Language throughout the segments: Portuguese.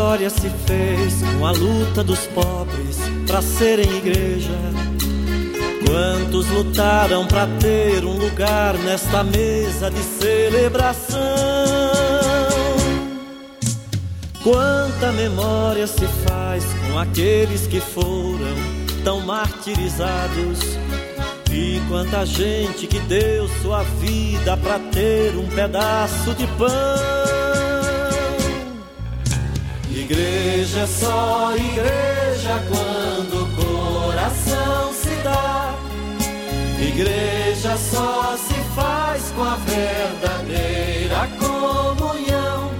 história se fez com a luta dos pobres para serem igreja. Quantos lutaram para ter um lugar nesta mesa de celebração? Quanta memória se faz com aqueles que foram tão martirizados. E quanta gente que deu sua vida para ter um pedaço de pão. Igreja é só igreja quando o coração se dá. Igreja só se faz com a verdadeira comunhão.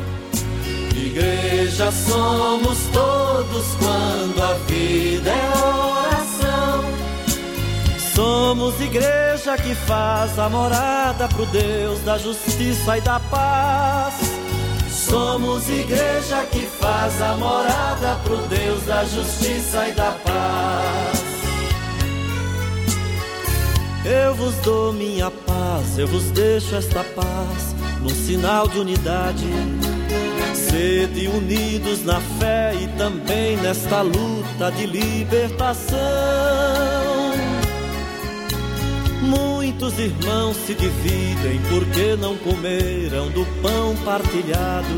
Igreja somos todos quando a vida é oração. Somos igreja que faz a morada pro Deus da justiça e da paz. Somos igreja que faz a morada pro Deus da justiça e da paz. Eu vos dou minha paz, eu vos deixo esta paz, num sinal de unidade. Sede unidos na fé e também nesta luta de libertação. Muitos irmãos se dividem porque não comeram do pão partilhado.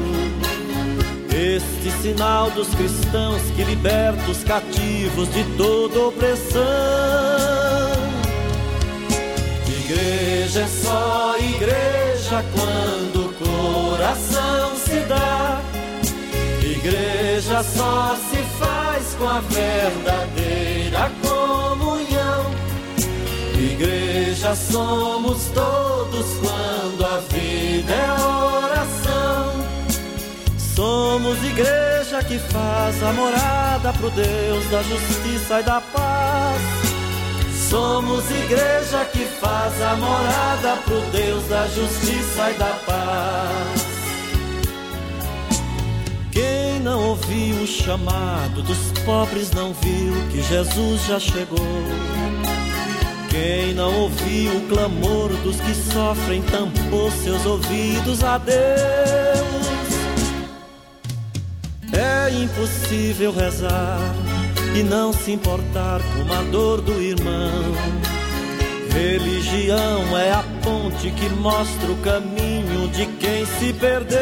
Este sinal dos cristãos que liberta os cativos de toda opressão. Igreja é só igreja quando o coração se dá. Igreja só se faz com a verdadeira comunhão. Igreja somos todos quando a vida é oração. Somos igreja que faz a morada pro Deus da justiça e da paz. Somos igreja que faz a morada pro Deus da justiça e da paz. Quem não ouviu o chamado dos pobres não viu que Jesus já chegou. Quem não ouviu o clamor dos que sofrem tampou seus ouvidos a Deus. É impossível rezar e não se importar com a dor do irmão. Religião é a ponte que mostra o caminho de quem se perdeu.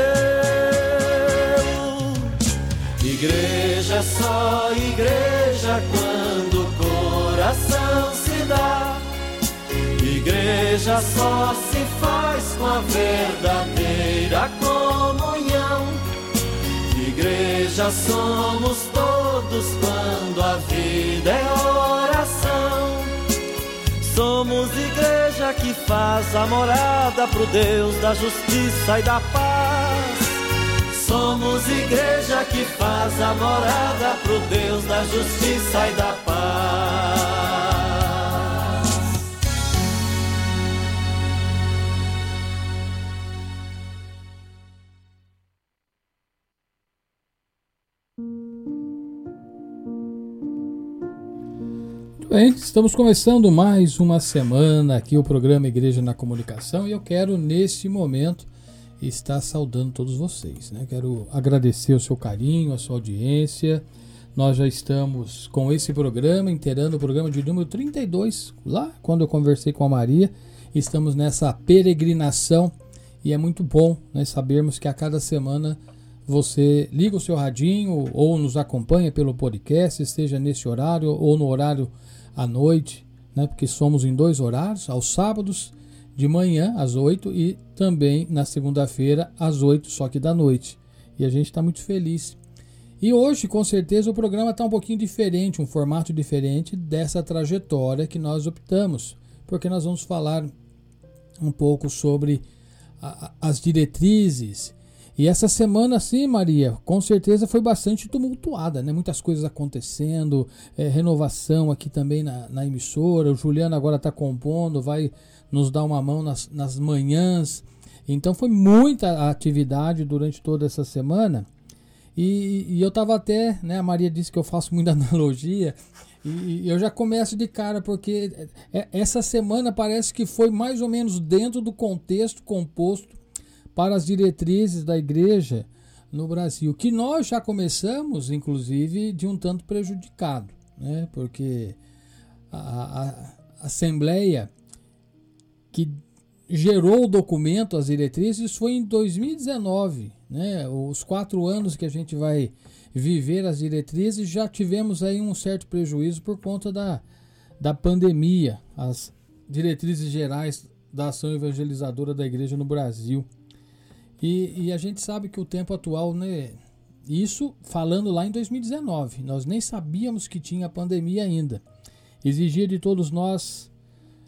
Igreja é só igreja quando o coração se dá. Igreja só se faz com a verdadeira comunhão. Igreja somos todos quando a vida é oração. Somos igreja que faz a morada pro Deus da justiça e da paz. Somos igreja que faz a morada pro Deus da justiça e da paz. Bem, estamos começando mais uma semana aqui o programa Igreja na Comunicação e eu quero neste momento estar saudando todos vocês, né? Quero agradecer o seu carinho, a sua audiência. Nós já estamos com esse programa, inteirando o programa de número 32, lá quando eu conversei com a Maria. Estamos nessa peregrinação e é muito bom né, sabermos que a cada semana você liga o seu radinho ou nos acompanha pelo podcast, esteja nesse horário ou no horário à noite, né? Porque somos em dois horários, aos sábados de manhã às 8 e também na segunda-feira às 8, só que da noite. E a gente está muito feliz. E hoje, com certeza, o programa está um pouquinho diferente, um formato diferente dessa trajetória que nós optamos, porque nós vamos falar um pouco sobre a, as diretrizes e essa semana, sim, Maria, com certeza foi bastante tumultuada, né? Muitas coisas acontecendo, é, renovação aqui também na, na, emissora. O Juliano agora está compondo, vai nos dar uma mão nas, nas manhãs. Então foi muita atividade durante toda essa semana. E, e eu estava até, né? A Maria disse que eu faço muita analogia. E eu já começo de cara, porque é, essa semana parece que foi mais ou menos dentro do contexto composto para as diretrizes da igreja no Brasil, que nós já começamos, inclusive, de um tanto prejudicado, né? porque a, a, Assembleia que gerou o documento, as diretrizes, foi em 2019. Né? Os quatro anos que a gente vai viver as diretrizes, já tivemos aí um certo prejuízo por conta da, da pandemia, as diretrizes gerais da ação evangelizadora da igreja no Brasil. E, e, a gente sabe que o tempo atual, né? Isso falando lá em 2019, nós nem sabíamos que tinha pandemia ainda. Exigia de todos nós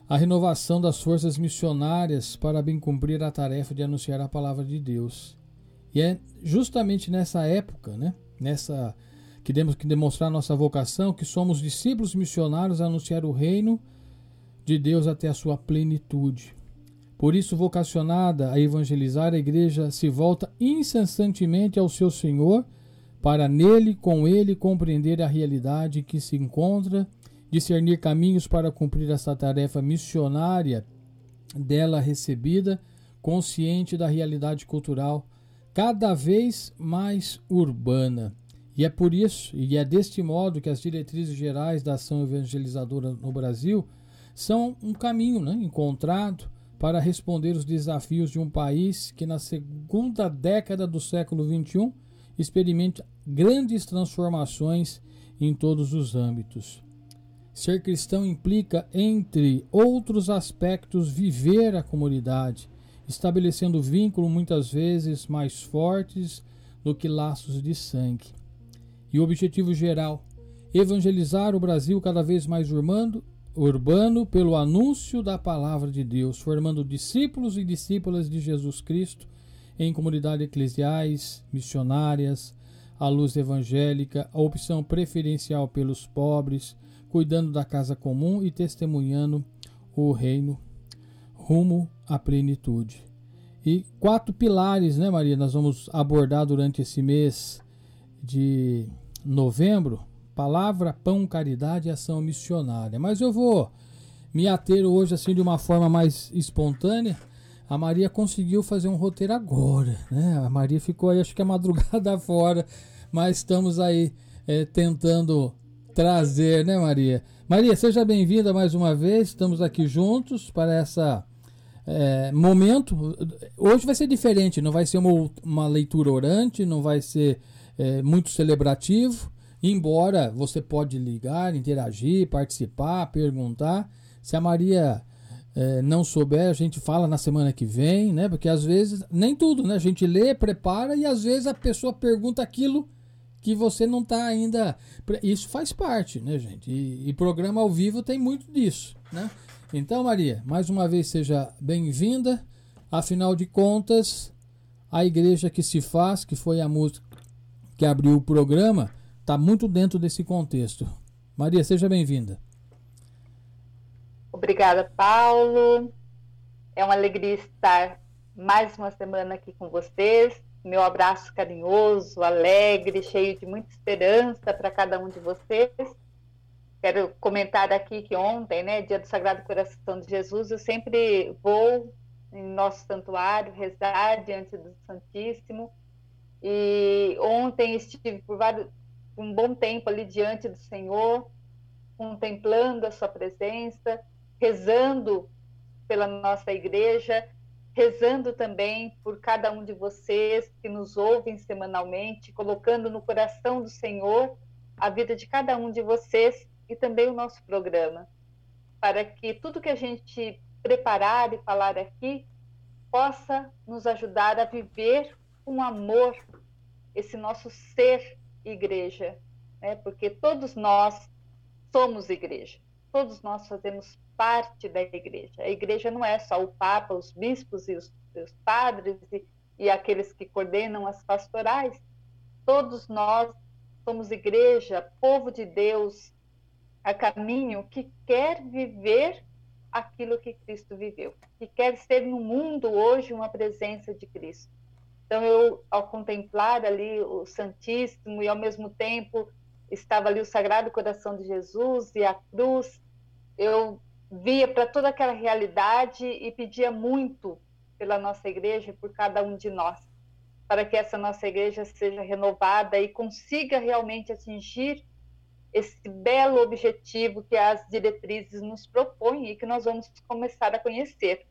a renovação das forças missionárias para bem cumprir a tarefa de anunciar a palavra de Deus. E é justamente nessa época, né? Nessa que temos que demonstrar nossa vocação, que somos discípulos missionários a anunciar o reino de Deus até a sua plenitude. Por isso, vocacionada a evangelizar, a igreja se volta incessantemente ao seu Senhor para nele, com ele, compreender a realidade que se encontra, discernir caminhos para cumprir essa tarefa missionária dela recebida, consciente da realidade cultural cada vez mais urbana. E é por isso, e é deste modo que as diretrizes gerais da ação evangelizadora no Brasil são um caminho né, encontrado para responder os desafios de um país que, na segunda década do século XXI, experimenta grandes transformações em todos os âmbitos. Ser cristão implica, entre outros aspectos, viver a comunidade, estabelecendo vínculos muitas vezes mais fortes do que laços de sangue. E o objetivo geral: evangelizar o Brasil cada vez mais urbano, urbano pelo anúncio da palavra de Deus, formando discípulos e discípulas de Jesus Cristo em comunidades eclesiais, missionárias, a luz evangélica, a opção preferencial pelos pobres, cuidando da casa comum e testemunhando o reino rumo à plenitude. E quatro pilares, né, Maria, nós vamos abordar durante esse mês de novembro Palavra, pão, caridade e ação missionária. Mas eu vou me ater hoje assim de uma forma mais espontânea. A Maria conseguiu fazer um roteiro agora, né? A Maria ficou aí, acho que a madrugada fora, mas estamos aí é, tentando trazer, né, Maria? Maria, seja bem-vinda mais uma vez. Estamos aqui juntos para essa é, momento. Hoje vai ser diferente, não vai ser uma, uma leitura orante, não vai ser é, muito celebrativo. Embora você pode ligar, interagir, participar, perguntar. Se a Maria é, não souber, a gente fala na semana que vem, né? Porque às vezes, nem tudo, né? A gente lê, prepara e às vezes a pessoa pergunta aquilo que você não está ainda. Isso faz parte, né, gente? E, e, programa ao vivo tem muito disso, né? Então, Maria, mais uma vez seja bem-vinda. Afinal de contas, a igreja que se faz, que foi a música que abriu o programa, está muito dentro desse contexto. Maria, seja bem-vinda. Obrigada, Paulo. É uma alegria estar mais uma semana aqui com vocês. Meu abraço carinhoso, alegre, cheio de muita esperança para cada um de vocês. Quero comentar aqui que ontem, né, dia do Sagrado Coração de Jesus, eu sempre vou em nosso santuário rezar diante do Santíssimo. E ontem estive por vários, um bom tempo ali diante do Senhor, contemplando a sua presença, rezando pela nossa igreja, rezando também por cada um de vocês que nos ouvem semanalmente, colocando no coração do Senhor a vida de cada um de vocês e também o nosso programa, para que tudo que a gente preparar e falar aqui possa nos ajudar a viver com amor esse nosso ser igreja, né? porque todos nós somos igreja, todos nós fazemos parte da igreja. A igreja não é só o Papa, os bispos e os, os padres e, e aqueles que coordenam as pastorais. Todos nós somos igreja, povo de Deus, a caminho que quer viver aquilo que Cristo viveu, que quer ser no mundo hoje uma presença de Cristo. Então, eu, ao contemplar ali o Santíssimo e, ao mesmo tempo, estava ali o Sagrado Coração de Jesus e a cruz, eu via para toda aquela realidade e pedia muito pela nossa igreja e por cada um de nós. para que essa nossa igreja seja renovada e consiga realmente atingir esse belo objetivo que as diretrizes nos propõem e que nós vamos começar a conhecer.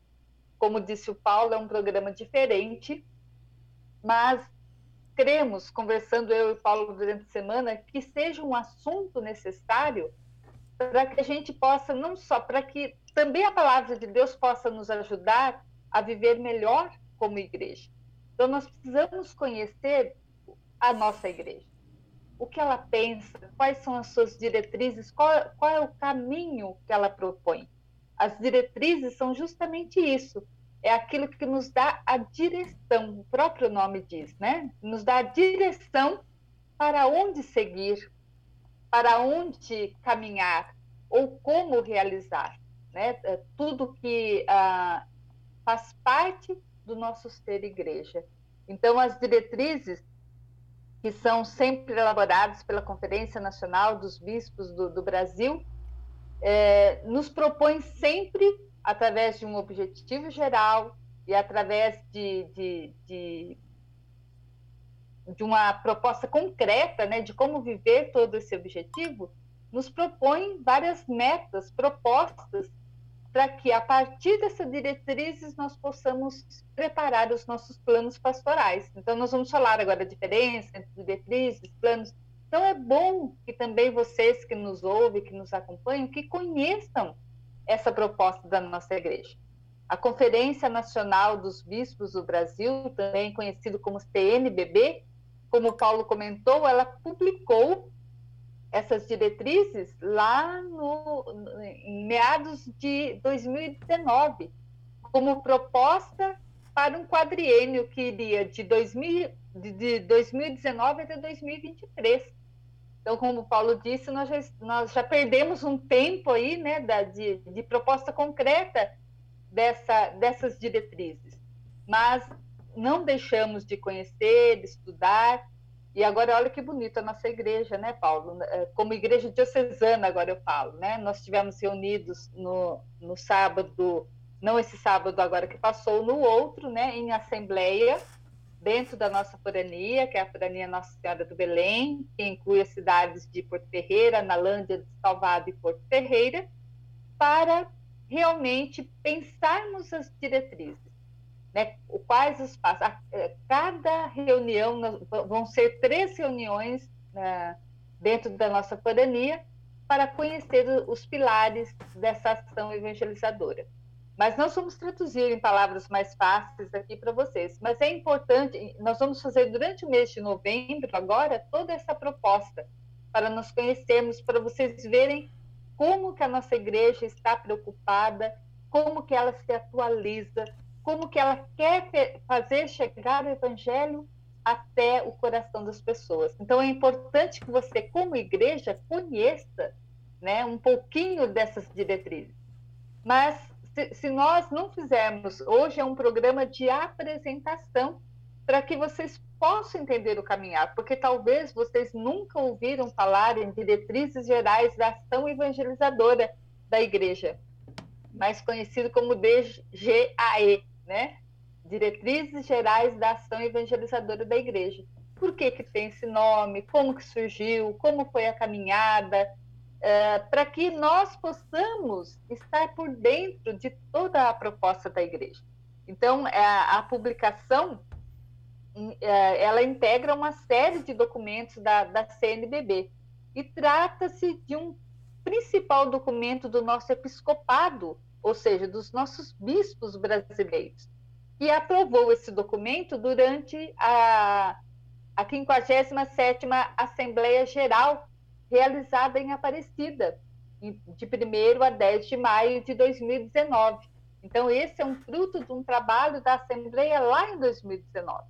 Como disse o Paulo, é um programa diferente, mas cremos, conversando eu e Paulo durante a semana, que seja um assunto necessário para que a gente possa, não só, para que também a palavra de Deus possa nos ajudar a viver melhor como igreja. Então, nós precisamos conhecer a nossa igreja. O que ela pensa, quais são as suas diretrizes, qual, qual é o caminho que ela propõe. As diretrizes são justamente isso, é aquilo que nos dá a direção, o próprio nome diz, né? Nos dá a direção para onde seguir, para onde caminhar ou como realizar, né? É tudo que ah, faz parte do nosso ser igreja. Então, as diretrizes que são sempre elaboradas pela Conferência Nacional dos Bispos do, do Brasil, é, nos propõem sempre, através de um objetivo geral e através de, de, de, de uma proposta concreta né, de como viver todo esse objetivo, nos propõem várias metas, propostas para que a partir dessas diretrizes nós possamos preparar os nossos planos pastorais. Então nós vamos falar agora da diferença entre diretrizes, planos. Então é bom que também vocês que nos ouvem, que nos acompanham, que conheçam essa proposta da nossa igreja. A Conferência Nacional dos Bispos do Brasil, também conhecido como CNBB, como o Paulo comentou, ela publicou essas diretrizes lá no, em meados de 2019, como proposta para um quadriênio que iria de, 2000, de 2019 até 2023. Então, como o Paulo disse, nós já, nós já perdemos um tempo aí, né, da, de, de proposta concreta dessa, dessas diretrizes. Mas não deixamos de conhecer, de estudar, e agora, olha que bonito a nossa igreja, né, Paulo? É, como igreja diocesana, agora eu falo, né? Nós estivemos reunidos no, no sábado, não esse sábado agora que passou, no outro, né, em assembleia, dentro da nossa forania, que é a forania Nossa Senhora do Belém, que inclui as cidades de Porto Ferreira, Nalândia, de Salvado e Porto Ferreira, para realmente pensarmos as diretrizes né, quais os passos. É, cada reunião, vão ser três reuniões né, dentro da nossa pandemia para conhecer os pilares dessa ação evangelizadora. Mas nós vamos traduzir em palavras mais fáceis aqui para vocês. Mas é importante, nós vamos fazer durante o mês de novembro, agora, toda essa proposta, para nós conhecermos, para vocês verem como que a nossa igreja está preocupada, como que ela se atualiza, como que ela quer fazer chegar o evangelho até o coração das pessoas. Então é importante que você, como igreja, conheça, né, um pouquinho dessas diretrizes. Mas se, se nós não fizermos, hoje é um programa de apresentação para que vocês possam entender o caminhar, porque talvez vocês nunca ouviram falar em diretrizes gerais da ação evangelizadora da igreja, mais conhecido como DGAE, né? Diretrizes Gerais da Ação Evangelizadora da Igreja. Por que, que tem esse nome? Como que surgiu? Como foi a caminhada? É, para que nós possamos estar por dentro de toda a proposta da igreja. Então, a, é, a publicação é, ela integra uma série de documentos da, da CNBB e trata-se de um principal documento do nosso episcopado ou seja, dos nossos bispos brasileiros, que aprovou esse documento durante a, a 57ª Assembleia Geral, realizada em Aparecida, de 1 a 10 de maio de 2019. Então, esse é um fruto de um trabalho da Assembleia lá em 2019.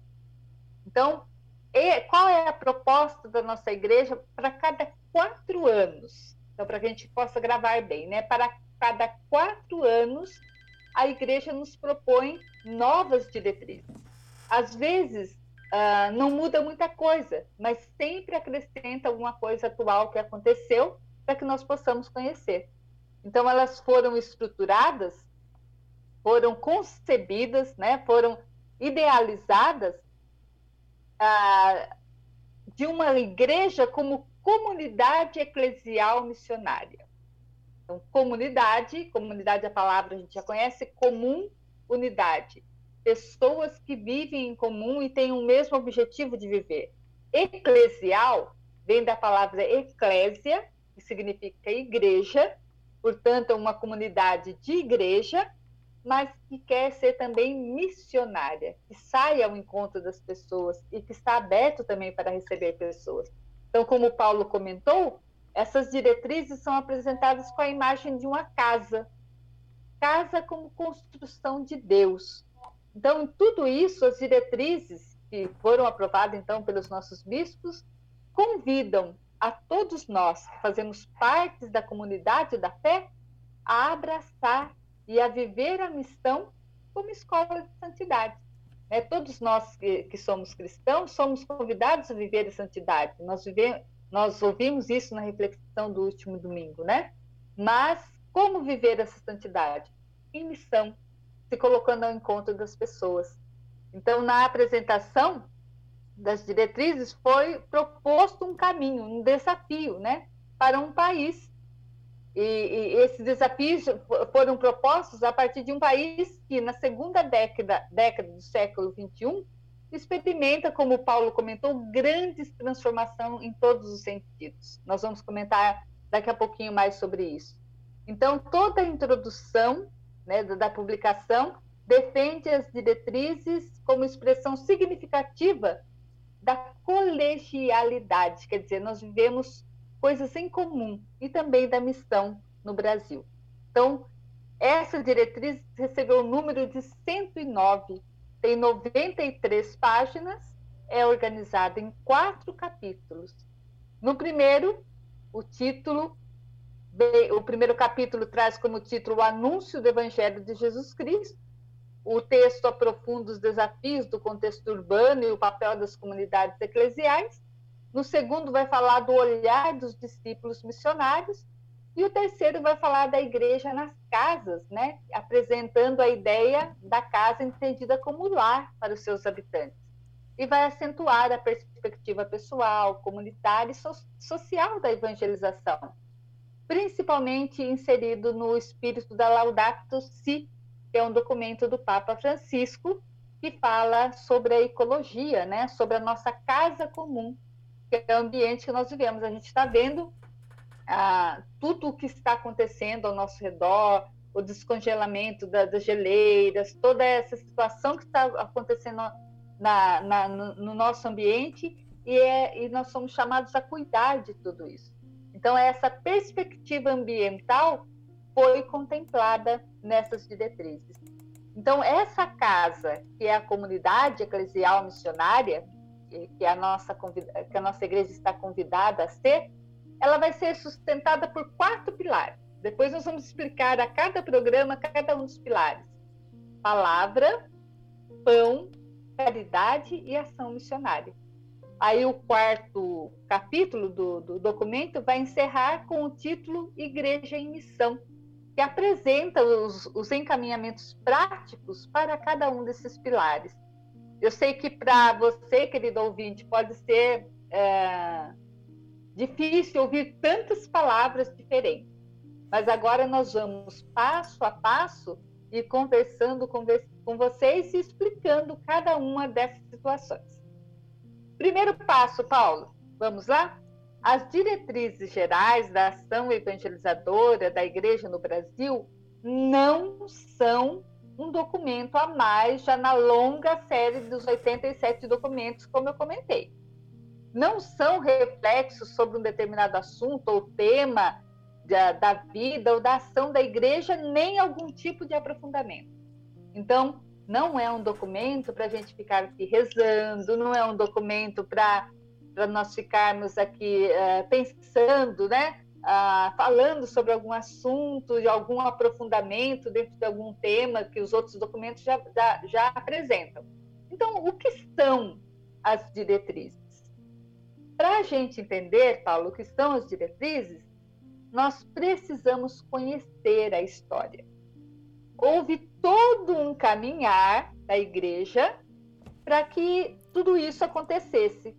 Então, qual é a proposta da nossa igreja para cada quatro anos? Então, para que a gente possa gravar bem, né? Para cada quatro anos, a igreja nos propõe novas diretrizes. Às vezes, uh, não muda muita coisa, mas sempre acrescenta alguma coisa atual que aconteceu para que nós possamos conhecer. Então, elas foram estruturadas, foram concebidas, né, foram idealizadas ah, de uma igreja como comunidade eclesial missionária. Então, comunidade, comunidade é a palavra a gente já conhece, comum, unidade. Pessoas que vivem em comum e têm o mesmo objetivo de viver. Eclesial vem da palavra eclésia, que significa igreja, portanto, é uma comunidade de igreja, mas que quer ser também missionária, que sai ao encontro das pessoas e que está aberto também para receber pessoas. Então, como o Paulo comentou, essas diretrizes são apresentadas com a imagem de uma casa, casa como construção de Deus. Então, tudo isso, as diretrizes que foram aprovadas então pelos nossos bispos convidam a todos nós que fazemos parte da comunidade da fé a abraçar e a viver a missão como escola de santidade. É, todos nós que, que, somos cristãos somos convidados a viver a santidade. Nós, vivemos, nós ouvimos isso na reflexão do último domingo, né? Mas como viver essa santidade? Em missão, se colocando ao encontro das pessoas. Então, na apresentação das diretrizes, foi proposto um caminho, um desafio, né? Para um país e, e, esses desafios foram propostos a partir de um país que, na segunda década, década do século XXI, experimenta, como o Paulo comentou, grandes transformações em todos os sentidos. Nós vamos comentar daqui a pouquinho mais sobre isso. Então, toda a introdução né, da publicação defende as diretrizes como expressão significativa da colegialidade, quer dizer, nós vivemos coisas em comum e também da missão no Brasil. Então, essa diretriz recebeu o número de 109, tem 93 páginas, é organizada em quatro capítulos. No primeiro, o título, o primeiro capítulo traz como título o Anúncio do Evangelho de Jesus Cristo. O texto aprofunda os desafios do contexto urbano e o papel das comunidades eclesiais. No segundo, vai falar do olhar dos discípulos missionários. E o terceiro vai falar da igreja nas casas, né? apresentando a ideia da casa entendida como lar para os seus habitantes. E vai acentuar a perspectiva pessoal, comunitária e so social da evangelização, principalmente inserido no espírito da Laudato Si, que é um documento do Papa Francisco que fala sobre a ecologia, né? sobre a nossa casa comum, que é o ambiente que nós vivemos. A gente está vendo ah, tudo o que está acontecendo ao nosso redor, o descongelamento da, das geleiras, toda essa situação que está acontecendo na, na, no, no, nosso ambiente e, é, e nós somos chamados a cuidar de tudo isso. Então, essa perspectiva ambiental foi contemplada nessas diretrizes. Então, essa casa, que é a comunidade eclesial missionária, que a nossa que a nossa igreja está convidada a ser, ela vai ser sustentada por quatro pilares. Depois nós vamos explicar a cada programa cada um dos pilares: palavra, pão, caridade e ação missionária. Aí o quarto capítulo do, do documento vai encerrar com o título Igreja em Missão, que apresenta os, os encaminhamentos práticos para cada um desses pilares. Eu sei que para você, querido ouvinte, pode ser é, difícil ouvir tantas palavras diferentes, mas agora nós vamos passo a passo e conversando com, com vocês e explicando cada uma dessas situações. Primeiro passo, Paulo, vamos lá? As diretrizes gerais da ação evangelizadora da Igreja no Brasil não são um documento a mais já na longa série dos 87 documentos, como eu comentei. Não são reflexos sobre um determinado assunto ou tema da, da vida ou da ação da igreja, nem algum tipo de aprofundamento. Então, não é um documento para a gente ficar aqui rezando, não é um documento para nós ficarmos aqui uh, pensando, né? ah, falando sobre algum assunto, de algum aprofundamento dentro de algum tema que os outros documentos já, já, já apresentam. Então, o que são as diretrizes? Para a gente entender, Paulo, o que são as diretrizes, nós precisamos conhecer a história. Houve todo um caminhar da igreja para que tudo isso acontecesse.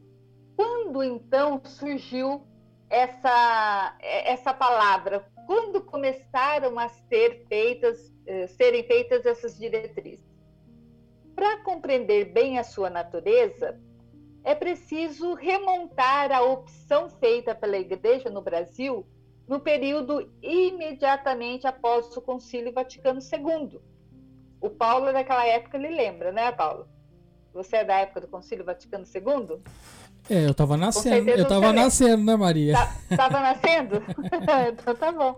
Quando então surgiu essa, essa palavra? Quando começaram a ser feitas, eh, serem feitas essas diretrizes? Para compreender bem a sua natureza, é preciso remontar a opção feita pela Igreja no Brasil no período imediatamente após o Concílio Vaticano II. O Paulo, naquela época, ele lembra, né, Paulo? Você é da época do Concílio Vaticano II? É, eu estava nascendo. Eu estava nascendo, né, Maria? Estava tá, nascendo? então tá bom.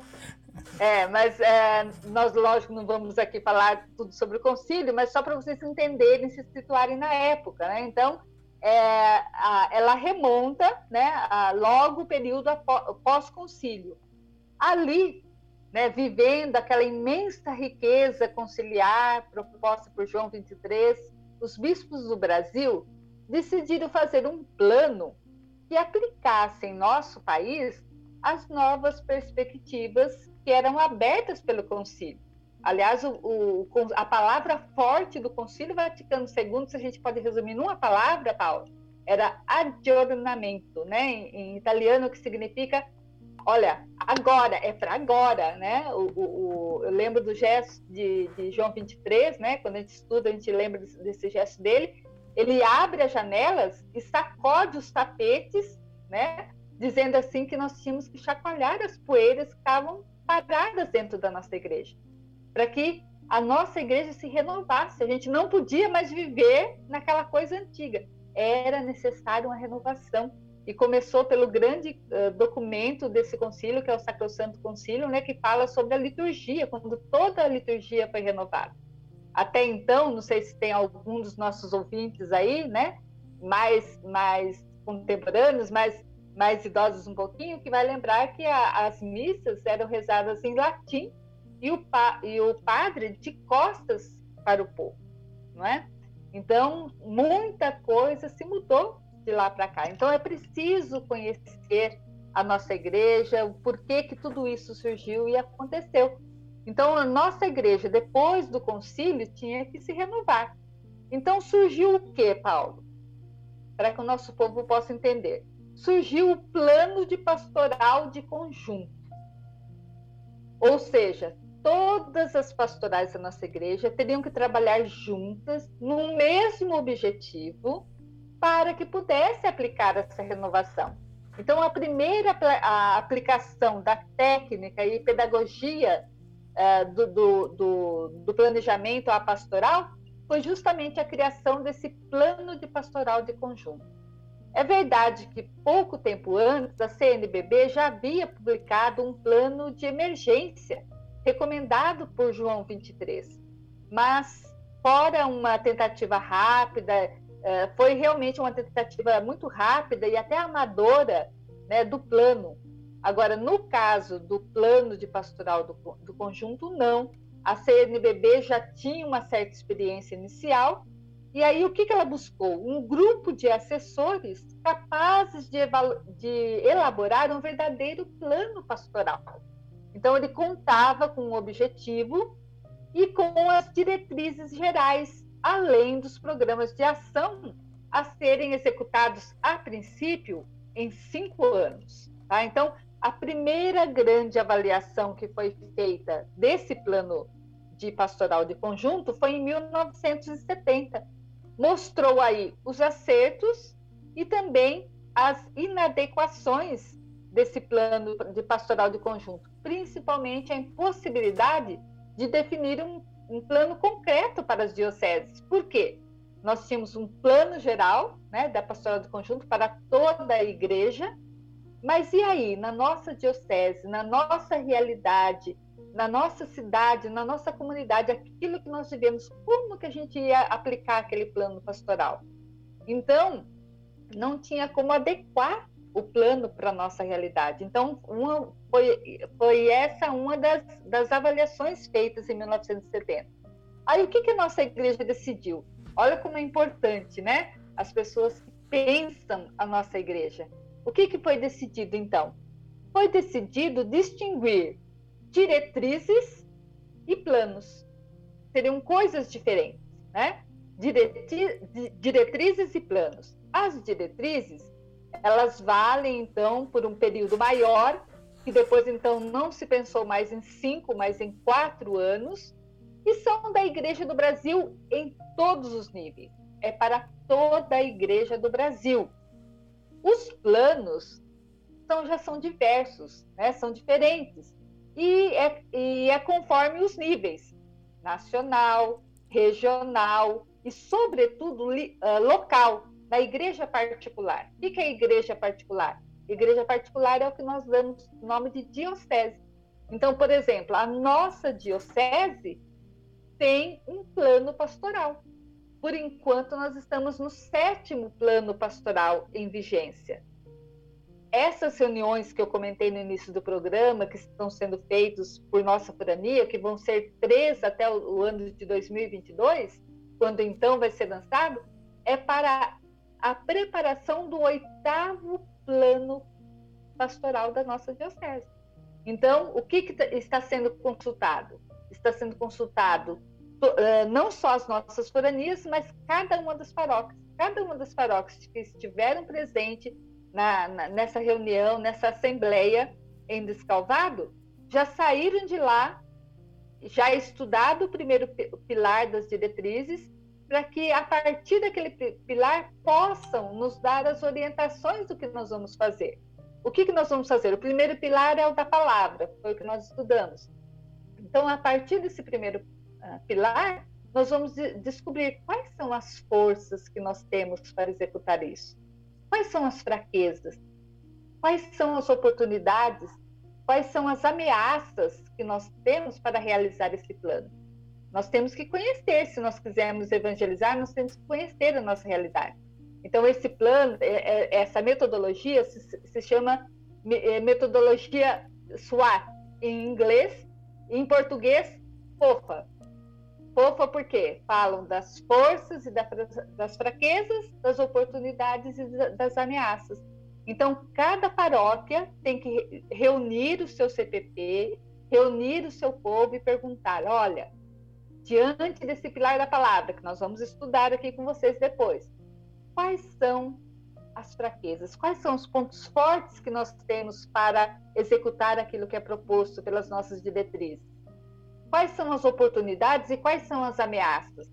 É, mas é, nós, lógico, não vamos aqui falar tudo sobre o concílio, mas só para vocês entenderem, se situarem na época, né? Então, é, a, ela remonta, né, a, logo o período pós-concílio. Ali, né, vivendo aquela imensa riqueza conciliar proposta por João 23, os bispos do Brasil decidiram fazer um plano que aplicasse em nosso país as novas perspectivas que eram abertas pelo concílio. Aliás, o, o, a palavra forte do Concílio Vaticano II, se a gente pode resumir numa palavra, Paulo, era aggiornamento, né? Em, em italiano, que significa, olha, agora, é para agora, né? O, o, eu lembro do gesto de, de, João 23, né? Quando a gente estuda, a gente lembra desse, desse gesto dele. Ele abre as janelas e sacode os tapetes, né? Dizendo assim que nós tínhamos que chacoalhar as poeiras que estavam paradas dentro da nossa igreja para que a nossa igreja se renovasse. A gente não podia mais viver naquela coisa antiga. Era necessário uma renovação. E começou pelo grande uh, documento desse concílio, que é o Sacrosanto Concílio, né, que fala sobre a liturgia, quando toda a liturgia foi renovada. Até então, não sei se tem algum dos nossos ouvintes aí, né, mais, mais contemporâneos, mais, mais idosos um pouquinho, que vai lembrar que a, as missas eram rezadas em latim e o, pa, e o padre de costas para o povo, não é? Então, muita coisa se mudou de lá para cá. Então, é preciso conhecer a nossa igreja, o porquê que tudo isso surgiu e aconteceu. Então, a nossa igreja, depois do concílio, tinha que se renovar. Então, surgiu o que, Paulo? Para que o nosso povo possa entender. Surgiu o plano de pastoral de conjunto. Ou seja, todas as pastorais da nossa igreja teriam que trabalhar juntas no mesmo objetivo para que pudesse aplicar essa renovação. Então, a primeira a aplicação da técnica e pedagogia uh, do, do, do, do planejamento à pastoral foi justamente a criação desse plano de pastoral de conjunto. É verdade que pouco tempo antes, a CNBB já havia publicado um plano de emergência recomendado por João 23. Mas, fora uma tentativa rápida, é, foi realmente uma tentativa muito rápida e até amadora né, do plano. Agora, no caso do plano de pastoral do, do conjunto, não. A CNBB já tinha uma certa experiência inicial e aí, o que, que ela buscou? Um grupo de assessores capazes de, de, elaborar um verdadeiro plano pastoral. Então, ele contava com o objetivo e com as diretrizes gerais, além dos programas de ação a serem executados, a princípio, em cinco anos. Tá? Então, a primeira grande avaliação que foi feita desse plano de pastoral de conjunto foi em 1970. Mostrou aí os acertos e também as inadequações desse plano de pastoral de conjunto, principalmente a impossibilidade de definir um, um plano concreto para as dioceses. Por quê? Nós tínhamos um plano geral né, da pastoral de conjunto para toda a igreja, mas e aí, na nossa diocese, na nossa realidade, na nossa cidade, na nossa comunidade, aquilo que nós vivemos, como que a gente ia aplicar aquele plano pastoral? Então, não tinha como adequar o plano para a nossa realidade. Então, uma, foi, foi essa uma das, das avaliações feitas em 1970. Aí, o que, que a nossa igreja decidiu? Olha como é importante, né? As pessoas pensam a nossa igreja. O que, que foi decidido, então? Foi decidido distinguir diretrizes e planos. Seriam coisas diferentes, né? diretrizes e planos. As diretrizes, elas valem então por um período maior, que depois então não se pensou mais em cinco, mas em quatro anos, e são da Igreja do Brasil em todos os níveis. É para toda a Igreja do Brasil. Os planos são, já são diversos, né? são diferentes, e é, e é conforme os níveis nacional, regional e, sobretudo, li, uh, local, da igreja particular. O que é igreja particular? Igreja particular é o que nós damos nome de diocese. Então, por exemplo, a nossa diocese tem um plano pastoral. Por enquanto, nós estamos no sétimo plano pastoral em vigência. Essas reuniões que eu comentei no início do programa, que estão sendo feitas por nossa forania, que vão ser três até o ano de 2022, quando então vai ser lançado, é para a preparação do oitavo plano pastoral da nossa diocese. Então, o que, que está sendo consultado? Está sendo consultado uh, não só as nossas foranias, mas cada uma das paróquias. Cada uma das paróquias que estiveram presentes na, na, nessa reunião, nessa assembleia em Descalvado, já saíram de lá, já estudado o primeiro pilar das diretrizes, para que a partir daquele pilar possam nos dar as orientações do que nós vamos fazer. O que, que nós vamos fazer? O primeiro pilar é o da palavra, foi o que nós estudamos. Então, a partir desse primeiro uh, pilar, nós vamos de descobrir quais são as forças que nós temos para executar isso. Quais são as fraquezas? Quais são as oportunidades? Quais são as ameaças que nós temos para realizar esse plano? Nós temos que conhecer, se nós quisermos evangelizar, nós temos que conhecer a nossa realidade. Então, esse plano, é, é, essa metodologia se, chama é, metodologia SWAT em inglês, em português, FOFA. FOFA porque falam das forças e das fraquezas, das oportunidades e das ameaças. Então, cada paróquia tem que reunir o seu CPP, reunir o seu povo e perguntar: olha, diante desse pilar da palavra, que nós vamos estudar aqui com vocês depois, quais são as fraquezas? Quais são os pontos fortes que nós temos para executar aquilo que é proposto pelas nossas diretrizes? Quais são as oportunidades e quais são as ameaças?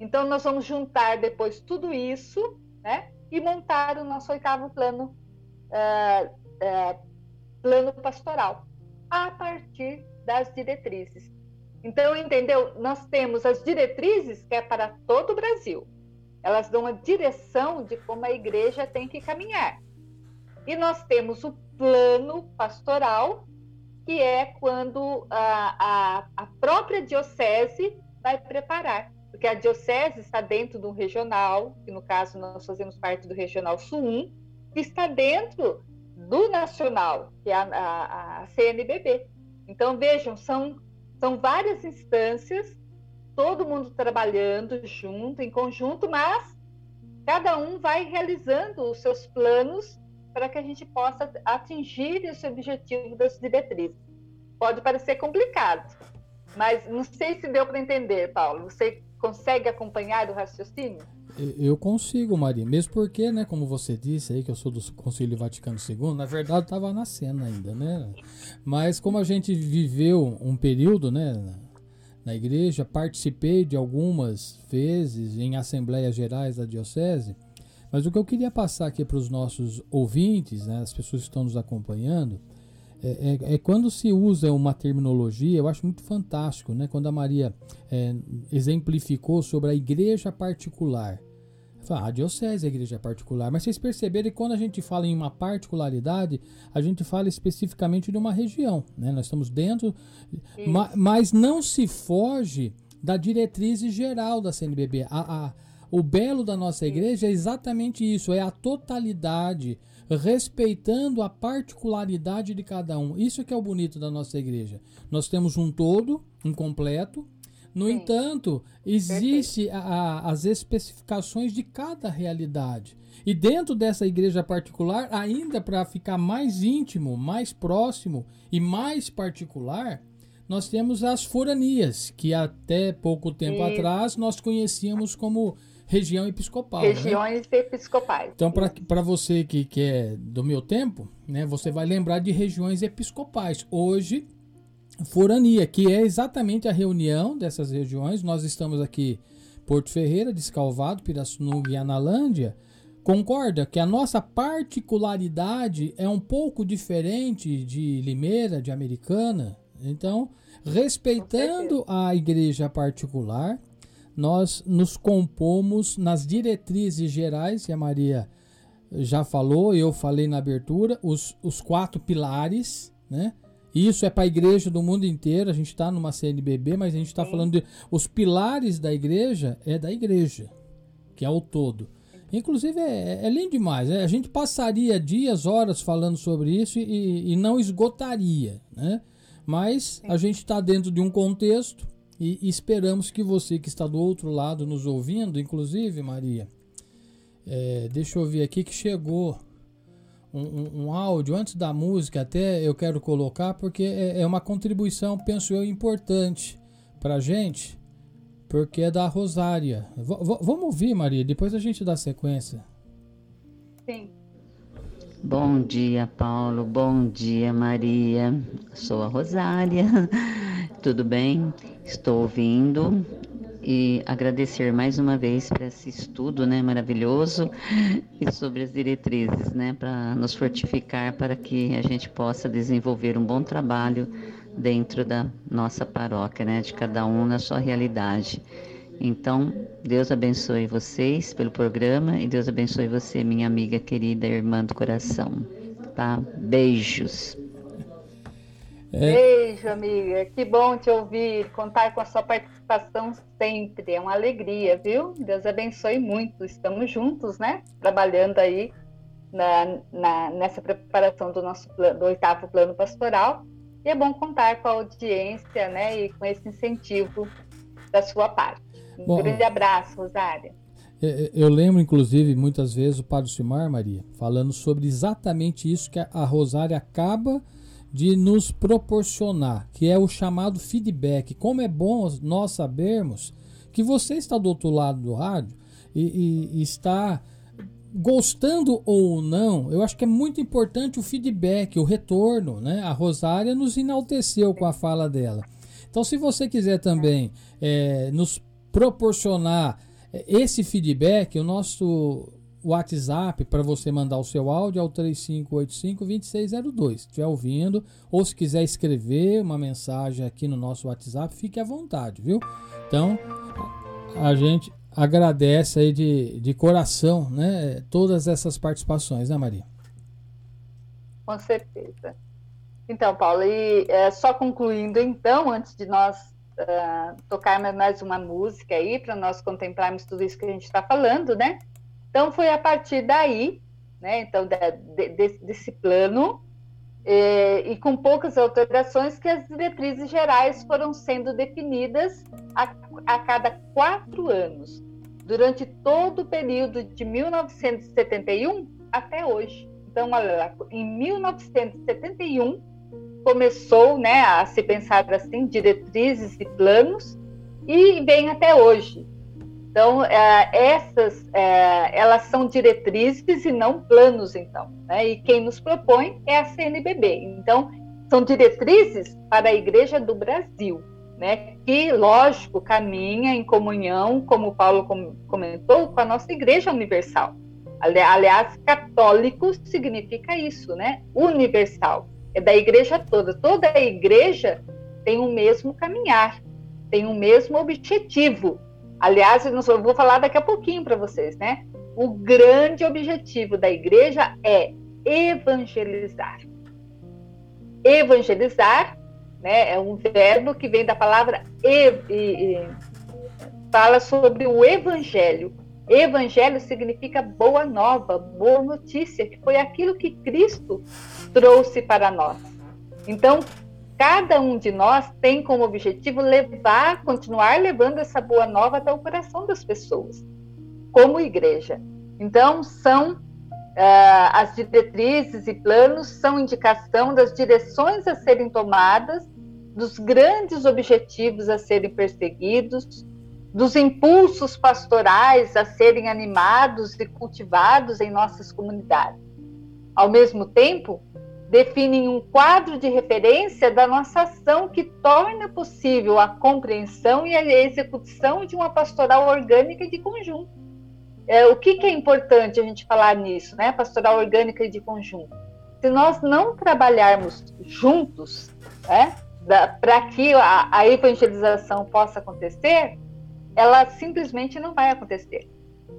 Então, nós vamos juntar depois tudo isso né, e montar o nosso oitavo plano, uh, uh, plano pastoral, a partir das diretrizes. Então, entendeu? Nós temos as diretrizes, que é para todo o Brasil. Elas dão a direção de como a igreja tem que caminhar. E nós temos o plano pastoral, que é quando a, a, a própria diocese vai preparar. Porque a diocese está dentro de um regional, que no caso nós fazemos parte do Regional Sul 1, que está dentro do nacional, que é a, a, a CNBB. Então, vejam, são são várias instâncias, todo mundo trabalhando junto, em conjunto, mas cada um vai realizando os seus planos para que a gente possa atingir esse objetivo das diretrizes. Pode parecer complicado, mas não sei se deu para entender, Paulo. Você consegue acompanhar o raciocínio? Eu consigo, Maria. Mesmo porque, né, como você disse aí, que eu sou do Conselho Vaticano II, na verdade estava nascendo ainda, né? Mas como a gente viveu um período, né, na igreja, participei de algumas vezes em assembleias gerais da diocese, mas o que eu queria passar aqui para os nossos ouvintes, né, as pessoas que estão nos acompanhando, é, é, é, quando se usa uma terminologia, eu acho muito fantástico, né? Quando a Maria é, exemplificou sobre a igreja particular. Ah, a diocese é a igreja particular, mas vocês perceberam que quando a gente fala em uma particularidade, a gente fala especificamente de uma região, né? Nós estamos dentro, ma, mas não se foge da diretriz geral da CNBB. A, a, o belo da nossa igreja é exatamente isso, é a totalidade, respeitando a particularidade de cada um. Isso que é o bonito da nossa igreja. Nós temos um todo, um completo, no Sim. entanto, existe a, a, as especificações de cada realidade. E dentro dessa igreja particular, ainda para ficar mais íntimo, mais próximo e mais particular, nós temos as foranias, que até pouco tempo Isso. atrás nós conhecíamos como região episcopal. Né? Regiões né? episcopais. Então, para você que, que é do meu tempo, né, você vai lembrar de regiões episcopais. Hoje, forania, que é exatamente a reunião dessas regiões. Nós estamos aqui Porto Ferreira, Descalvado, Pirassununga e Analândia. Concorda que a nossa particularidade é um pouco diferente de Limeira, de Americana? Então, respeitando a igreja particular, nós nos compomos nas diretrizes gerais, que a Maria já falou, eu falei na abertura, os, os quatro pilares, né? Isso é para a igreja do mundo inteiro. A gente está numa CNBB, mas a gente está falando de os pilares da igreja é da igreja, que é o todo. Inclusive é, é lindo demais. Né? A gente passaria dias, horas falando sobre isso e, e não esgotaria, né? Mas a gente está dentro de um contexto e esperamos que você que está do outro lado nos ouvindo, inclusive, Maria, é, deixa eu ver aqui que chegou um, um, um, áudio antes da música, até eu quero colocar, porque é, é uma contribuição, penso eu, importante para gente, porque é da Rosária. V vamos ouvir, Maria, depois a gente dá sequência. Sim. Bom dia, Paulo. Bom dia, Maria. Sou a Rosária. Tudo bem? Estou ouvindo e agradecer mais uma vez para esse estudo, né, maravilhoso e sobre as diretrizes, né, para nos fortificar para que a gente possa desenvolver um bom trabalho dentro da nossa paróquia, né, de cada um na sua realidade. Então, Deus abençoe vocês pelo programa e Deus abençoe você, minha amiga querida, irmã do coração. Tá? Beijos. É... Beijo, amiga. Que bom te ouvir, contar com a sua participação sempre. É uma alegria, viu? Deus abençoe muito. Estamos juntos, né? Trabalhando aí na, na, nessa preparação do nosso plano, do oitavo plano pastoral. E é bom contar com a audiência, né? E com esse incentivo da sua parte. Um Bom, grande abraço, Rosária. É, é, eu lembro, inclusive, muitas vezes o Padre Simar, Maria, falando sobre exatamente isso que a Rosária acaba de nos proporcionar, que é o chamado feedback. Como é bom nós sabermos que você está do outro lado do rádio e, e, e está gostando ou não, eu acho que é muito importante o feedback, o retorno, né? A Rosária nos enalteceu com a fala dela. Então, se você quiser também é, nos proporcionar é, esse feedback, o nosso WhatsApp para você mandar o seu áudio é o 3585-2602. Se estiver ouvindo, ou se quiser escrever uma mensagem aqui no nosso WhatsApp, fique à vontade, viu? Então, a gente agradece aí de, de coração, né? Todas essas participações, né, Maria? Com certeza. Então, Paulo, e é, só concluindo então, antes de nós uh, tocar mais uma música aí para nós contemplarmos tudo isso que a gente está falando, né? Então foi a partir daí, né? Então de, de, desse plano e, e, com poucas alterações que as diretrizes gerais foram sendo definidas a, a cada quatro anos durante todo o período de 1971 até hoje. Então, olha lá, em 1971 começou né, a se pensar assim, diretrizes e planos, e vem até hoje. Então, é, essas, é, elas são diretrizes e não planos, então. Né? E quem nos propõe é a CNBB. Então, são diretrizes para a Igreja do Brasil, né? que, lógico, caminha em comunhão, como Paulo comentou, com a nossa Igreja Universal. Aliás, católico significa isso, né? Universal é da igreja toda. Toda a igreja tem o mesmo caminhar, tem o mesmo objetivo. Aliás, eu vou falar daqui a pouquinho para vocês, né? O grande objetivo da igreja é evangelizar. Evangelizar, né, é um verbo que vem da palavra e, e, e fala sobre o evangelho. Evangelho significa boa nova, boa notícia, que foi aquilo que Cristo trouxe para nós. Então, cada um de nós tem como objetivo levar, continuar levando essa boa nova até o coração das pessoas, como igreja. Então, são uh, as diretrizes e planos são indicação das direções a serem tomadas dos grandes objetivos a serem perseguidos, dos impulsos pastorais a serem animados e cultivados em nossas comunidades. Ao mesmo tempo, definem um quadro de referência da nossa ação que torna possível a compreensão e a execução de uma pastoral orgânica de conjunto. É, o que, que, é importante a gente falar nisso, né? Pastoral orgânica de conjunto. Se nós não trabalharmos juntos, né, para que a, a evangelização possa acontecer, ela simplesmente não vai acontecer.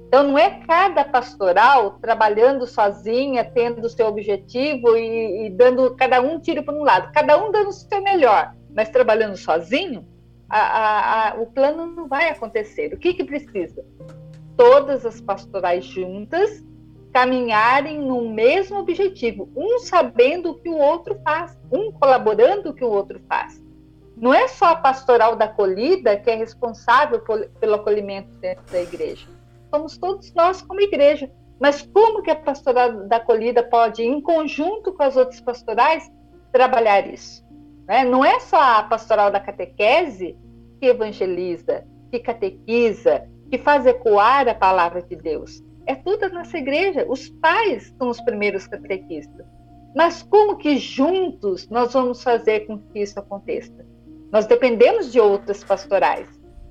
Então, não é cada pastoral trabalhando sozinha, tendo o seu objetivo e, e dando cada um tiro para um lado, cada um dando o seu melhor, mas trabalhando sozinho, a, a, a, o plano não vai acontecer. O que, que precisa? Todas as pastorais juntas caminharem no mesmo objetivo, um sabendo o que o outro faz, um colaborando o que o outro faz. Não é só a pastoral da acolhida que é responsável por, pelo acolhimento dentro da igreja somos todos nós como igreja. Mas como que a pastoral da acolhida pode, em conjunto com as outras pastorais, trabalhar isso? Né? Não é só a pastoral da catequese que evangeliza, que catequiza, que faz ecoar a palavra de Deus. É toda a nossa igreja. Os pais são os primeiros catequistas. Mas como que juntos nós vamos fazer com que isso aconteça? Nós dependemos de outras pastorais.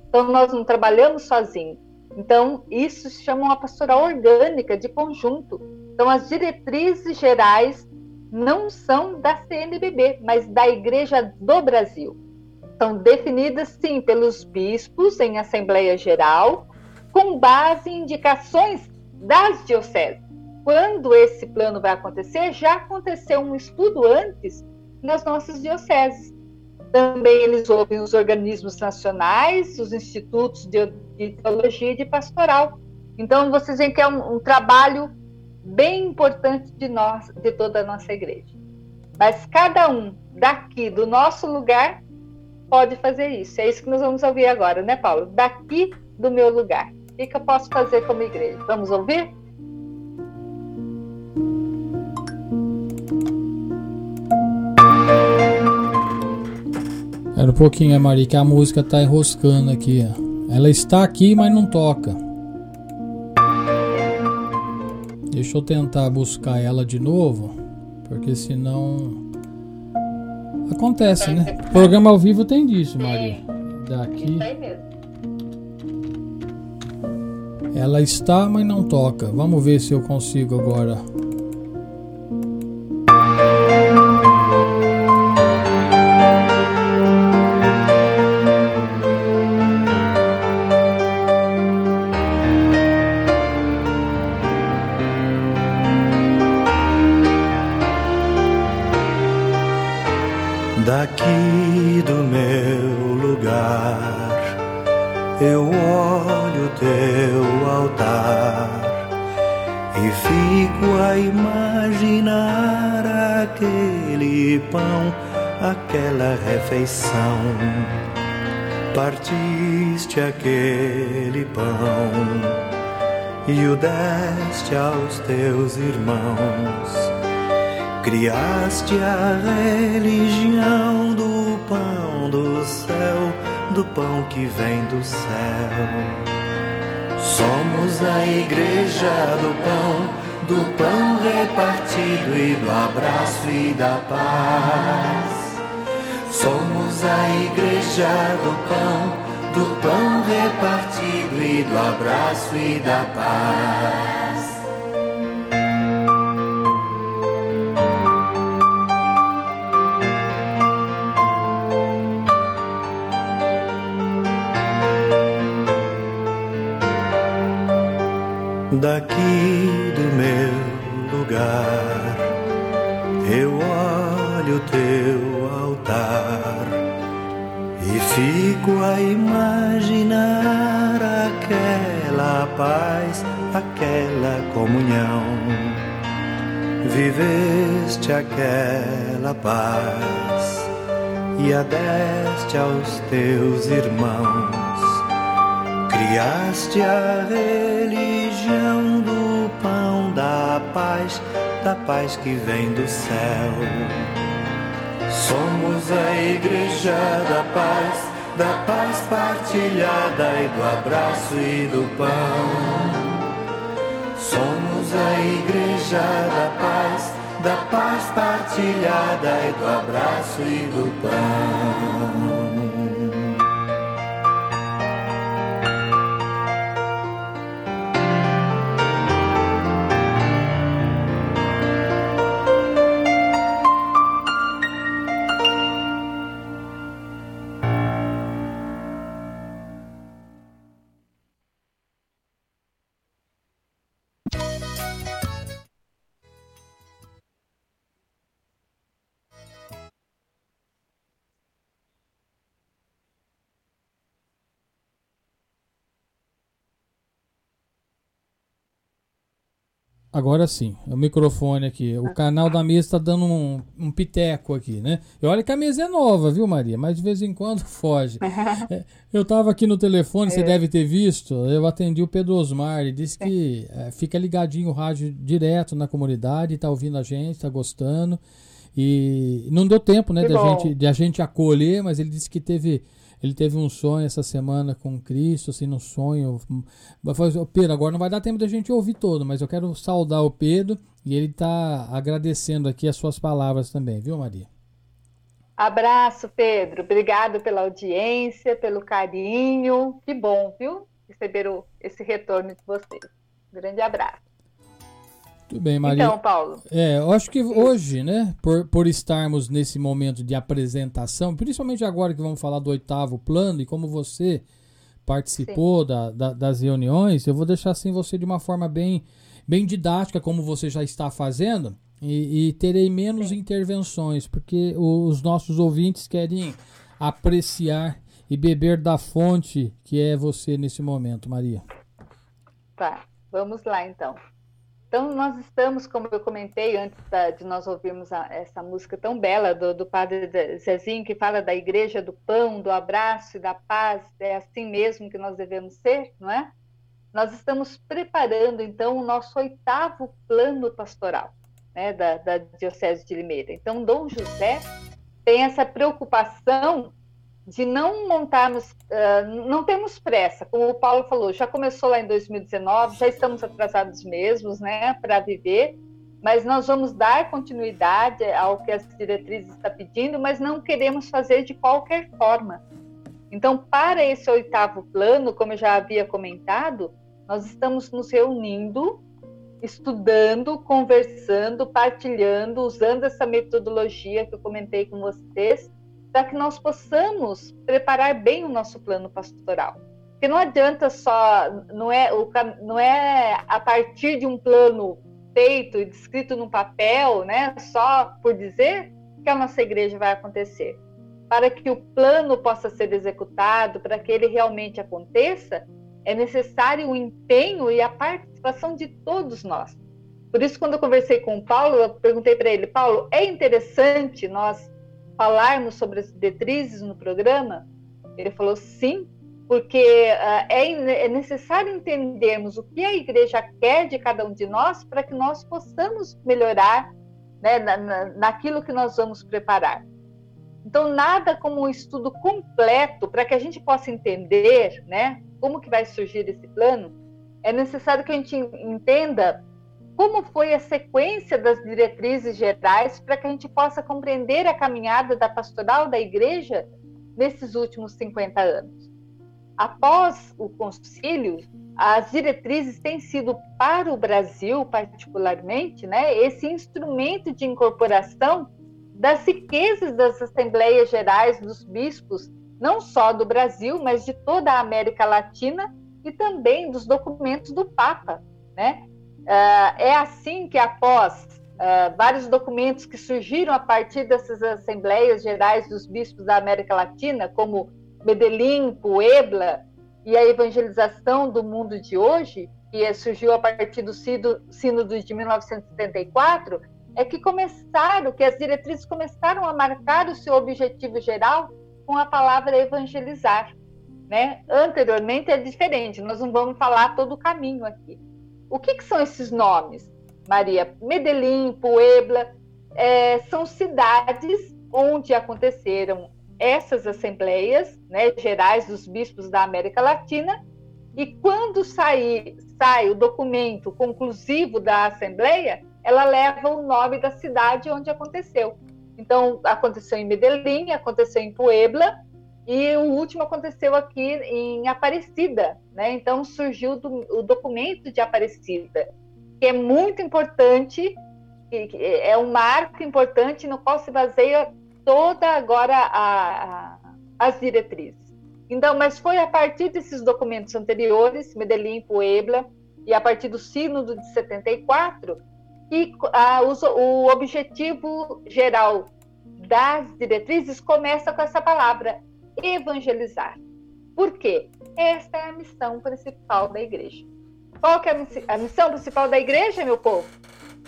Então nós não trabalhamos sozinhos. Então, isso se chama uma pastoral orgânica, de conjunto. Então, as diretrizes gerais não são da CNBB, mas da Igreja do Brasil. São definidas, sim, pelos bispos em Assembleia Geral, com base em indicações das dioceses. Quando esse plano vai acontecer, já aconteceu um estudo antes nas nossas dioceses. Também eles ouvem os organismos nacionais, os institutos de, teologia e de pastoral. Então, vocês veem que é um, um trabalho bem importante de nós, de toda a nossa igreja. Mas cada um daqui, do nosso lugar, pode fazer isso. É isso que nós vamos ouvir agora, né, Paulo? Daqui do meu lugar. O que, que eu posso fazer como igreja? Vamos ouvir? Era um pouquinho, Mari, que a música tá enroscando aqui. Ela está aqui, mas não toca. Deixa eu tentar buscar ela de novo, porque senão acontece, né? O programa ao vivo tem disso, Maria. Daqui. Ela está, mas não toca. Vamos ver se eu consigo agora. Refeição, partiste aquele pão e o deste aos teus irmãos. Criaste a religião do pão do céu, do pão que vem do céu. Somos a igreja do pão, do pão repartido e do abraço e da paz. Somos a igreja do pão, do pão repartido e do abraço e da paz. Daqui do meu lugar, eu olho teu e fico a imaginar aquela paz, aquela comunhão. Viveste aquela paz e a deste aos teus irmãos. Criaste a religião da paz, da paz que vem do céu Somos a igreja da paz, da paz partilhada e do abraço e do pão. Somos a igreja da paz, da paz partilhada e do abraço e do pão. Agora sim, o microfone aqui. O canal da mesa está dando um, um, piteco aqui, né? E olha que a mesa é nova, viu, Maria? Mas de vez em quando foge. É, eu estava aqui no telefone, é. você deve ter visto. Eu atendi o Pedro Osmar. Ele disse que é, fica ligadinho o rádio direto na comunidade, está ouvindo a gente, está gostando. E não deu tempo, né, da gente, de a gente acolher, mas ele disse que teve ele teve um sonho essa semana com Cristo, assim, no sonho. Falei, Pedro, agora não vai dar tempo da gente ouvir todo, mas eu quero saudar o Pedro e ele está agradecendo aqui as suas palavras também, viu, Maria? Abraço, Pedro. Obrigado pela audiência, pelo carinho. Que bom, viu? Receber esse retorno de vocês. grande abraço. Tudo bem, Maria. Então, Paulo. É, eu acho que hoje, né, por, por estarmos nesse momento de apresentação, principalmente agora que vamos falar do oitavo plano e como você participou da, da, das reuniões, eu vou deixar assim você de uma forma bem, bem didática, como você já está fazendo, e, e terei menos Sim. intervenções, porque os nossos ouvintes querem apreciar e beber da fonte que é você nesse momento, Maria. Tá, vamos lá então. Então, nós estamos, como eu comentei antes da, de nós ouvirmos a, essa música tão bela do, do padre Zezinho, que fala da igreja, do pão, do abraço e da paz, é assim mesmo que nós devemos ser, não é? Nós estamos preparando, então, o nosso oitavo plano pastoral né, da, da Diocese de Limeira. Então, Dom José tem essa preocupação de não montarmos, uh, não temos pressa, como o Paulo falou, já começou lá em 2019, já estamos atrasados mesmos, né, para viver, mas nós vamos dar continuidade ao que as diretrizes estão pedindo, mas não queremos fazer de qualquer forma. Então, para esse oitavo plano, como eu já havia comentado, nós estamos nos reunindo, estudando, conversando, partilhando, usando essa metodologia que eu comentei com vocês, para que nós possamos preparar bem o nosso plano pastoral. Porque não adianta só, não é, não é a partir de um plano feito e descrito num papel, né, só por dizer, que a nossa igreja vai acontecer. Para que o plano possa ser executado, para que ele realmente aconteça, é necessário o empenho e a participação de todos nós. Por isso, quando eu conversei com o Paulo, eu perguntei para ele, Paulo, é interessante nós falarmos sobre as diretrizes no programa? Ele falou sim, porque uh, é, é, necessário entendermos o que a igreja quer de cada um de nós para que nós possamos melhorar né, na, na, naquilo que nós vamos preparar. Então, nada como um estudo completo para que a gente possa entender né, como que vai surgir esse plano, é necessário que a gente entenda como foi a sequência das diretrizes gerais para que a gente possa compreender a caminhada da pastoral da igreja nesses últimos 50 anos. Após o concílio, as diretrizes têm sido para o Brasil, particularmente, né, esse instrumento de incorporação das riquezas das assembleias gerais dos bispos, não só do Brasil, mas de toda a América Latina e também dos documentos do Papa, né? Uh, é assim que, após uh, vários documentos que surgiram a partir dessas Assembleias Gerais dos Bispos da América Latina, como Medellín, Puebla e a evangelização do mundo de hoje, que surgiu a partir do Sínodo de 1974, é que começaram, que as diretrizes começaram a marcar o seu objetivo geral com a palavra evangelizar. Né? Anteriormente é diferente, nós não vamos falar todo o caminho aqui. O que, que são esses nomes, Maria? Medellín, Puebla, é, são cidades onde aconteceram essas assembleias né, gerais dos bispos da América Latina, e quando sai, sai o documento conclusivo da Assembleia, ela leva o nome da cidade onde aconteceu. Então, aconteceu em Medellín, aconteceu em Puebla, e o último aconteceu aqui em Aparecida. Né? Então, surgiu do, o documento de Aparecida, que é muito importante, que, é um marco importante no qual se baseia toda agora a, a, as diretrizes. Então, mas foi a partir desses documentos anteriores, Medellín, Puebla, e a partir do Sínodo de 74, que a, o, o objetivo geral das diretrizes começa com essa palavra, evangelizar. Por quê? Esta é a missão principal da igreja. Qual que é a missão principal da igreja, meu povo?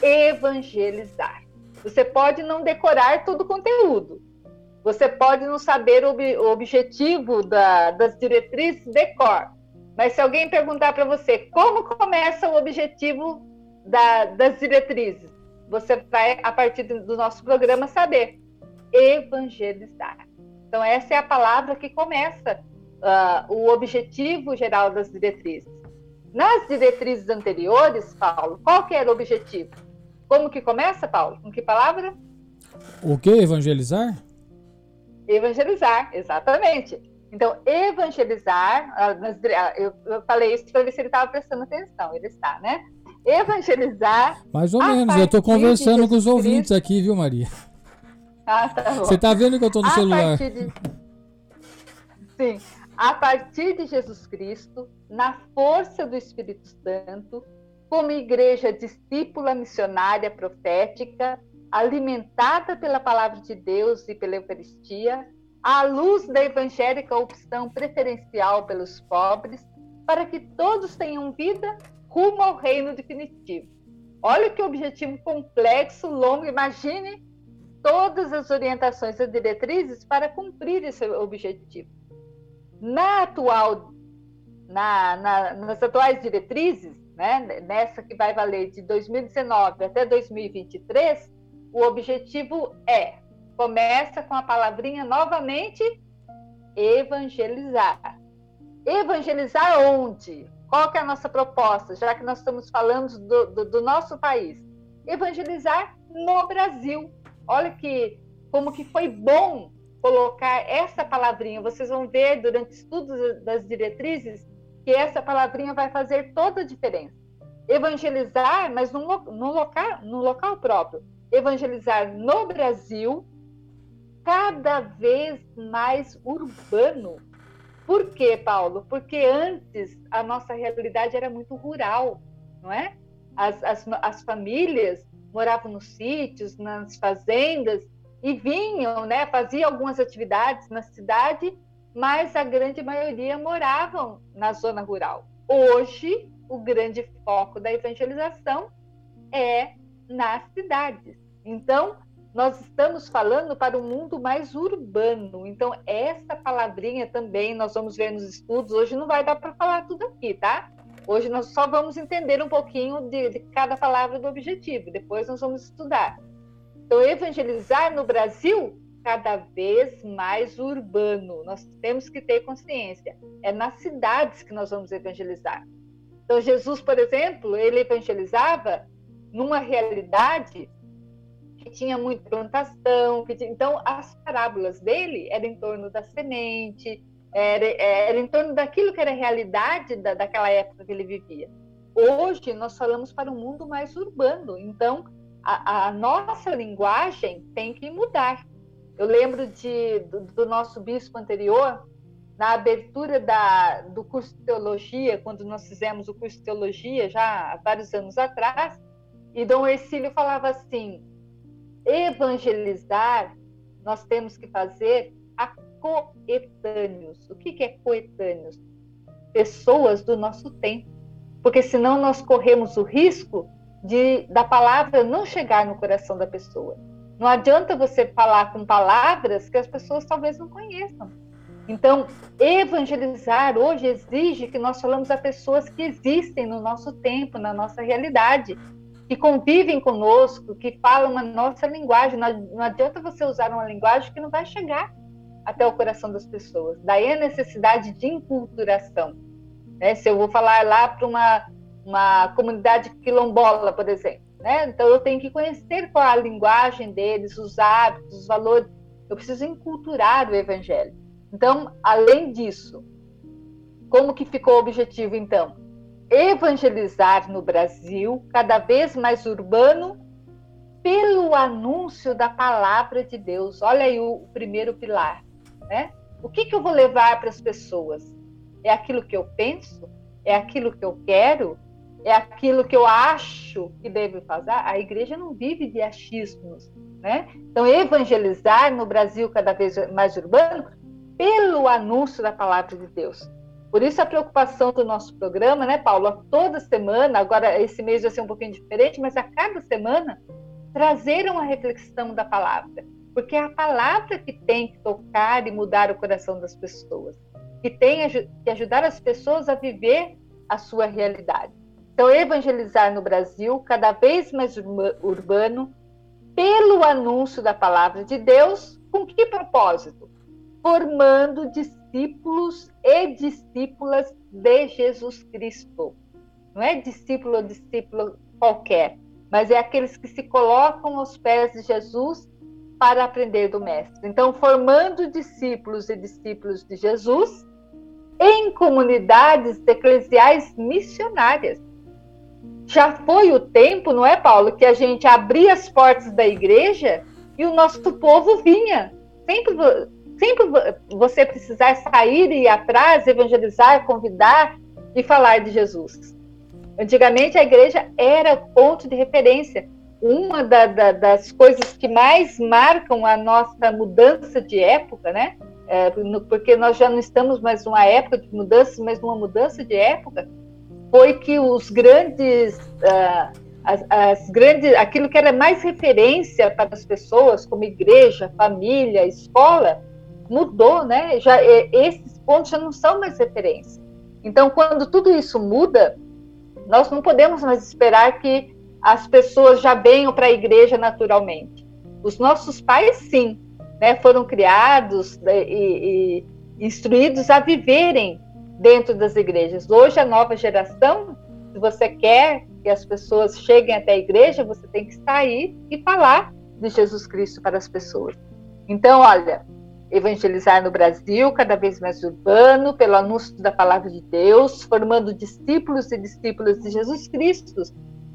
Evangelizar. Você pode não decorar todo o conteúdo. Você pode não saber o, o objetivo da, das diretrizes de cor. Mas se alguém perguntar para você como começa o objetivo da, das diretrizes, você vai, a partir do nosso programa, saber. Evangelizar. Então, essa é a palavra que começa uh, o objetivo geral das diretrizes. Nas diretrizes anteriores, Paulo, qual que era o objetivo? Como que começa, Paulo? Com que palavra? O que? Evangelizar? Evangelizar, exatamente. Então, evangelizar, ah, ah, eu, falei isso para ver se ele estava prestando atenção, ele está, né? Evangelizar. Mais ou menos, eu estou conversando com os ouvintes aqui, viu, Maria? Ah, tá bom. Você está vendo que eu estou no a celular? De... Sim. A partir de Jesus Cristo, na força do Espírito Santo, como igreja discípula, missionária, profética, alimentada pela palavra de Deus e pela Eucaristia, à luz da evangélica opção preferencial pelos pobres, para que todos tenham vida rumo ao reino definitivo. Olha que objetivo complexo, longo, imagine todas as orientações e diretrizes para cumprir esse objetivo. Na atual, na, na, nas atuais diretrizes, né, nessa que vai valer de 2019 até 2023, o objetivo é, começa com a palavrinha novamente, evangelizar. Evangelizar onde? Qual que é a nossa proposta, já que nós estamos falando do, do, do nosso país? Evangelizar no Brasil. Olha que como que foi bom colocar essa palavrinha. Vocês vão ver durante estudos das diretrizes que essa palavrinha vai fazer toda a diferença. Evangelizar, mas no, no, local, no local próprio. Evangelizar no Brasil, cada vez mais urbano. Por quê, Paulo? Porque antes a nossa realidade era muito rural, não é? As, as, as famílias moravam nos sítios, nas fazendas, e vinham, né, faziam algumas atividades na cidade mas a grande maioria moravam na zona rural. Hoje, o grande foco da evangelização é nas cidades. Então, nós estamos falando para um mundo mais urbano. Então, essa palavrinha também nós vamos ver nos estudos. Hoje não vai dar para falar tudo aqui, tá? Hoje nós só vamos entender um pouquinho de, de cada palavra do objetivo. Depois nós vamos estudar. Então, evangelizar no Brasil cada vez mais urbano. Nós temos que ter consciência. É nas cidades que nós vamos evangelizar. Então, Jesus, por exemplo, ele evangelizava numa realidade que tinha muita plantação. Tinha... Então, as parábolas dele eram em torno da semente, era, era em torno daquilo que era a realidade da, daquela época que ele vivia. Hoje, nós falamos para um mundo mais urbano. Então, a, a nossa linguagem tem que mudar. Eu lembro de, do, do nosso bispo anterior, na abertura da, do curso de teologia, quando nós fizemos o curso de teologia, já há vários anos atrás, e Dom Ercílio falava assim: evangelizar nós temos que fazer coetâneos. O que, que é coetâneos? Pessoas do nosso tempo. Porque senão nós corremos o risco de da palavra não chegar no coração da pessoa. Não adianta você falar com palavras que as pessoas talvez não conheçam. Então, evangelizar hoje exige que nós falamos a pessoas que existem no nosso tempo, na nossa realidade. que convivem conosco, que falam a nossa linguagem. Não adianta você usar uma linguagem que não vai chegar até o coração das pessoas. Daí a necessidade de enculturação. Né? Se eu vou falar lá para uma, uma comunidade quilombola, por exemplo, né? então eu tenho que conhecer qual a linguagem deles, os hábitos, os valores. Eu preciso enculturar o evangelho. Então, além disso, como que ficou o objetivo então? Evangelizar no Brasil, cada vez mais urbano, pelo anúncio da palavra de Deus. Olha aí o primeiro pilar, né? O que, que eu vou levar para as pessoas? É aquilo que eu penso? É aquilo que eu quero? É aquilo que eu acho que devo fazer? A igreja não vive de achismos, né? Então, evangelizar no Brasil cada vez mais urbano pelo anúncio da palavra de Deus. Por isso a preocupação do nosso programa, né, Paulo? Toda semana, agora esse mês vai ser um pouquinho diferente, mas a cada semana trazer uma reflexão da palavra, porque é a palavra que tem que tocar e mudar o coração das pessoas, que tem que ajudar as pessoas a viver a sua realidade. Então, evangelizar no Brasil, cada vez mais urbano, pelo anúncio da palavra de Deus, com que propósito? formando discípulos e discípulas de Jesus Cristo. Não é discípulo ou discípulo qualquer, mas é aqueles que se colocam aos pés de Jesus para aprender do Mestre. Então, formando discípulos e discípulos de Jesus em comunidades eclesiais missionárias. Já foi o tempo, não é, Paulo, que a gente abria as portas da igreja e o nosso povo vinha. Sempre sempre você precisar sair e ir atrás, evangelizar, convidar e falar de Jesus. Antigamente a igreja era o ponto de referência. Uma da, da, das coisas que mais marcam a nossa mudança de época, né? É, porque nós já não estamos mais numa época de mudança, mas numa mudança de época, foi que os grandes, uh, as, as, grandes, aquilo que era mais referência para as pessoas, como igreja, família, escola, mudou, né? Já é, esses pontos já não são mais referência. Então, quando tudo isso muda, nós não podemos mais esperar que as pessoas já venham para a igreja naturalmente. Os nossos pais, sim, né, foram criados né, e, e instruídos a viverem dentro das igrejas. Hoje, a nova geração, se você quer que as pessoas cheguem até a igreja, você tem que sair e falar de Jesus Cristo para as pessoas. Então, olha, evangelizar no Brasil, cada vez mais urbano, pelo anúncio da palavra de Deus, formando discípulos e discípulas de Jesus Cristo,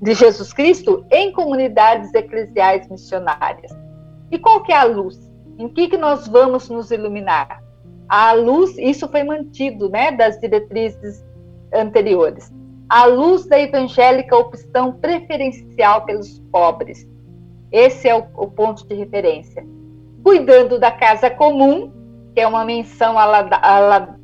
de Jesus Cristo em comunidades eclesiais missionárias. E qual que é a luz? Em que, que nós vamos nos iluminar? A luz, isso foi mantido, né, das diretrizes anteriores. A luz da evangélica opção preferencial pelos pobres. Esse é o, o ponto de referência cuidando da casa comum, que é uma menção a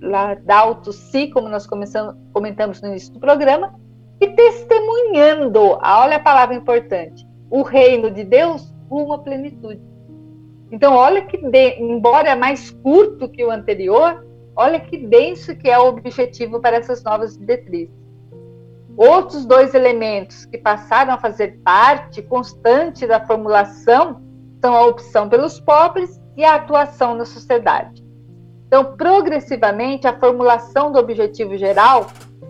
Laudauto Si, como nós comentamos no início do programa, e testemunhando, olha a palavra importante, o reino de Deus rumo à plenitude. Então, olha que, de, embora mais curto que o anterior, olha que denso que é o objetivo para essas novas diretrizes. Outros dois elementos que passaram a fazer parte constante da formulação são a opção pelos pobres e a atuação na sociedade. Então, progressivamente, a formulação do objetivo geral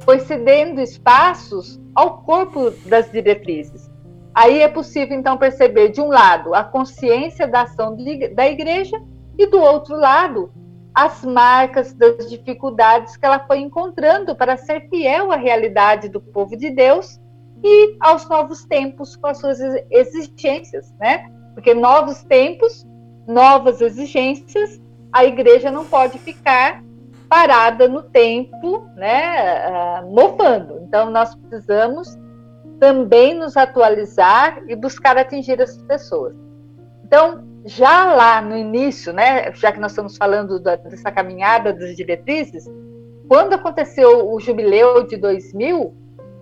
foi cedendo espaços ao corpo das diretrizes. Aí é possível, então, perceber, de um lado, a consciência da ação da igreja e, do outro lado, as marcas das dificuldades que ela foi encontrando para ser fiel à realidade do povo de Deus e aos novos tempos com as suas exigências, né? Porque novos tempos, novas exigências, a igreja não pode ficar parada no tempo, né, uh, mofando. Então, nós precisamos também nos atualizar e buscar atingir essas pessoas. Então, já lá no início, né, já que nós estamos falando da, dessa caminhada das diretrizes, quando aconteceu o jubileu de 2000,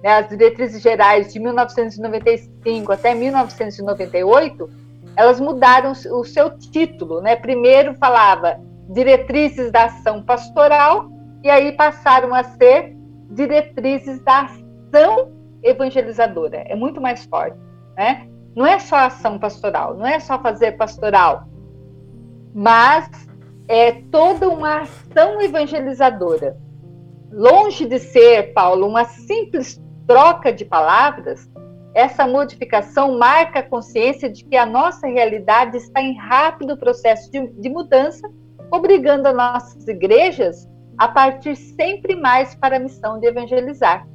né, as diretrizes gerais de 1995 até 1998, elas mudaram o seu título, né? Primeiro falava diretrizes da ação pastoral e aí passaram a ser diretrizes da ação evangelizadora. É muito mais forte. né? Não é só ação pastoral, não é só fazer pastoral, mas é toda uma ação evangelizadora. Longe de ser, Paulo, uma simples troca de palavras, essa modificação marca a consciência de que a nossa realidade está em rápido processo de, de mudança, obrigando as nossas igrejas a partir sempre mais para a missão de evangelizar.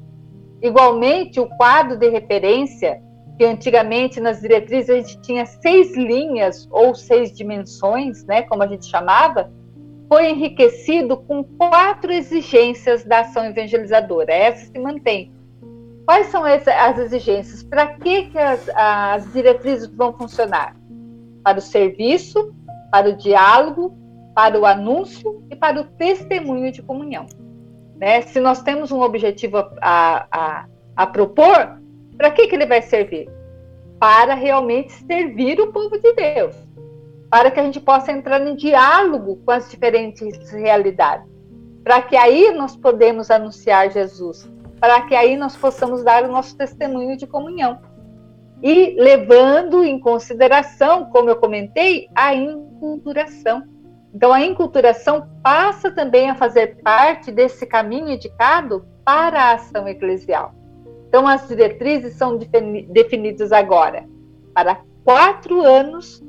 Igualmente, o quadro de referência, que antigamente nas diretrizes a gente tinha seis linhas ou seis dimensões, né, como a gente chamava, foi enriquecido com quatro exigências da ação evangelizadora. Essa se mantém. Quais são as exigências? Para que, que as, as diretrizes vão funcionar? Para o serviço, para o diálogo, para o anúncio e para o testemunho de comunhão. Né? Se nós temos um objetivo a, a, a propor, para que, que ele vai servir? Para realmente servir o povo de Deus para que a gente possa entrar em diálogo com as diferentes realidades, para que aí nós podemos anunciar Jesus, para que aí nós possamos dar o nosso testemunho de comunhão. E levando em consideração, como eu comentei, a inculturação. Então, a inculturação passa também a fazer parte desse caminho indicado para a ação eclesial. Então, as diretrizes são definidas agora para quatro anos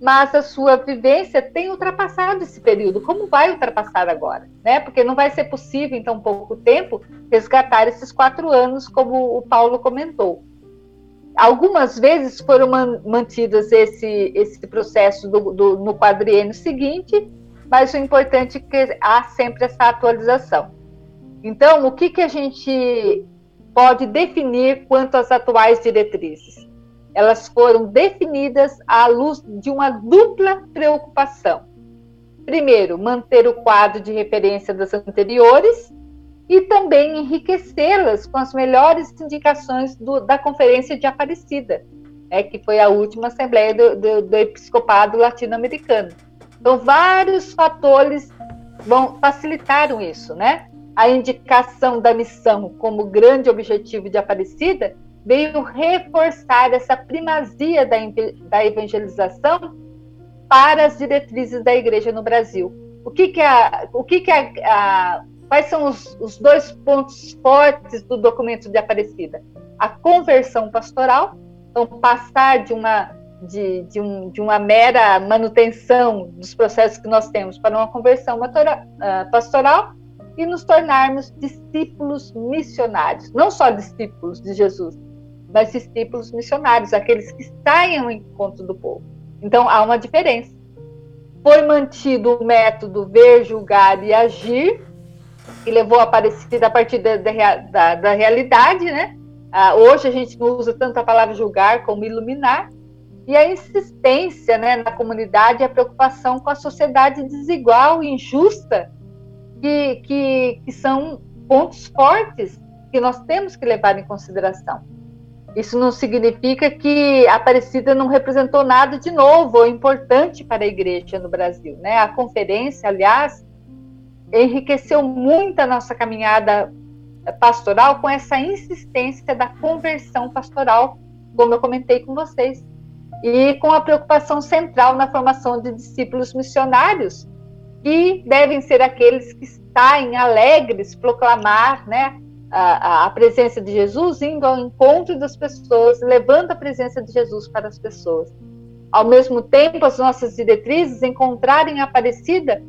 mas a sua vivência tem ultrapassado esse período. Como vai ultrapassar agora? Né? Porque não vai ser possível, em tão pouco tempo, resgatar esses quatro anos, como o Paulo comentou. Algumas vezes foram mantidas esse, esse processo do, do, no quadriênio seguinte, mas o importante é que há sempre essa atualização. Então, o que, que a gente pode definir quanto às atuais diretrizes? elas foram definidas à luz de uma dupla preocupação. Primeiro, manter o quadro de referência das anteriores e também enriquecê-las com as melhores indicações do, da Conferência de Aparecida, né, que foi a última Assembleia do, do, do Episcopado Latino-Americano. Então, vários fatores vão facilitaram isso, né? A indicação da missão como grande objetivo de Aparecida veio reforçar essa primazia da, da evangelização para as diretrizes da igreja no Brasil. O que, que, a, o que, que a, a, quais são os, os dois pontos fortes do documento de Aparecida? A conversão pastoral, então passar de uma de, de, um, de, uma mera manutenção dos processos que nós temos para uma conversão ah, pastoral e nos tornarmos discípulos missionários, não só discípulos de Jesus, mas discípulos missionários, aqueles que saem ao encontro do povo. Então há uma diferença. Foi mantido o método ver, julgar e agir, que levou a Aparecida a partir da, da, da realidade, né? Ah, hoje a gente não usa tanto a palavra julgar como iluminar, e a insistência né, na comunidade e a preocupação com a sociedade desigual e injusta, que, que, que são pontos fortes que nós temos que levar em consideração. Isso não significa que a Aparecida não representou nada de novo ou importante para a igreja no Brasil. Né? A conferência, aliás, enriqueceu muito a nossa caminhada pastoral com essa insistência da conversão pastoral, como eu comentei com vocês, e com a preocupação central na formação de discípulos missionários, que devem ser aqueles que saem alegres proclamar né, a, a, presença de Jesus, indo ao encontro das pessoas, levando a presença de Jesus para as pessoas. Ao mesmo tempo, as nossas diretrizes encontrarem Aparecida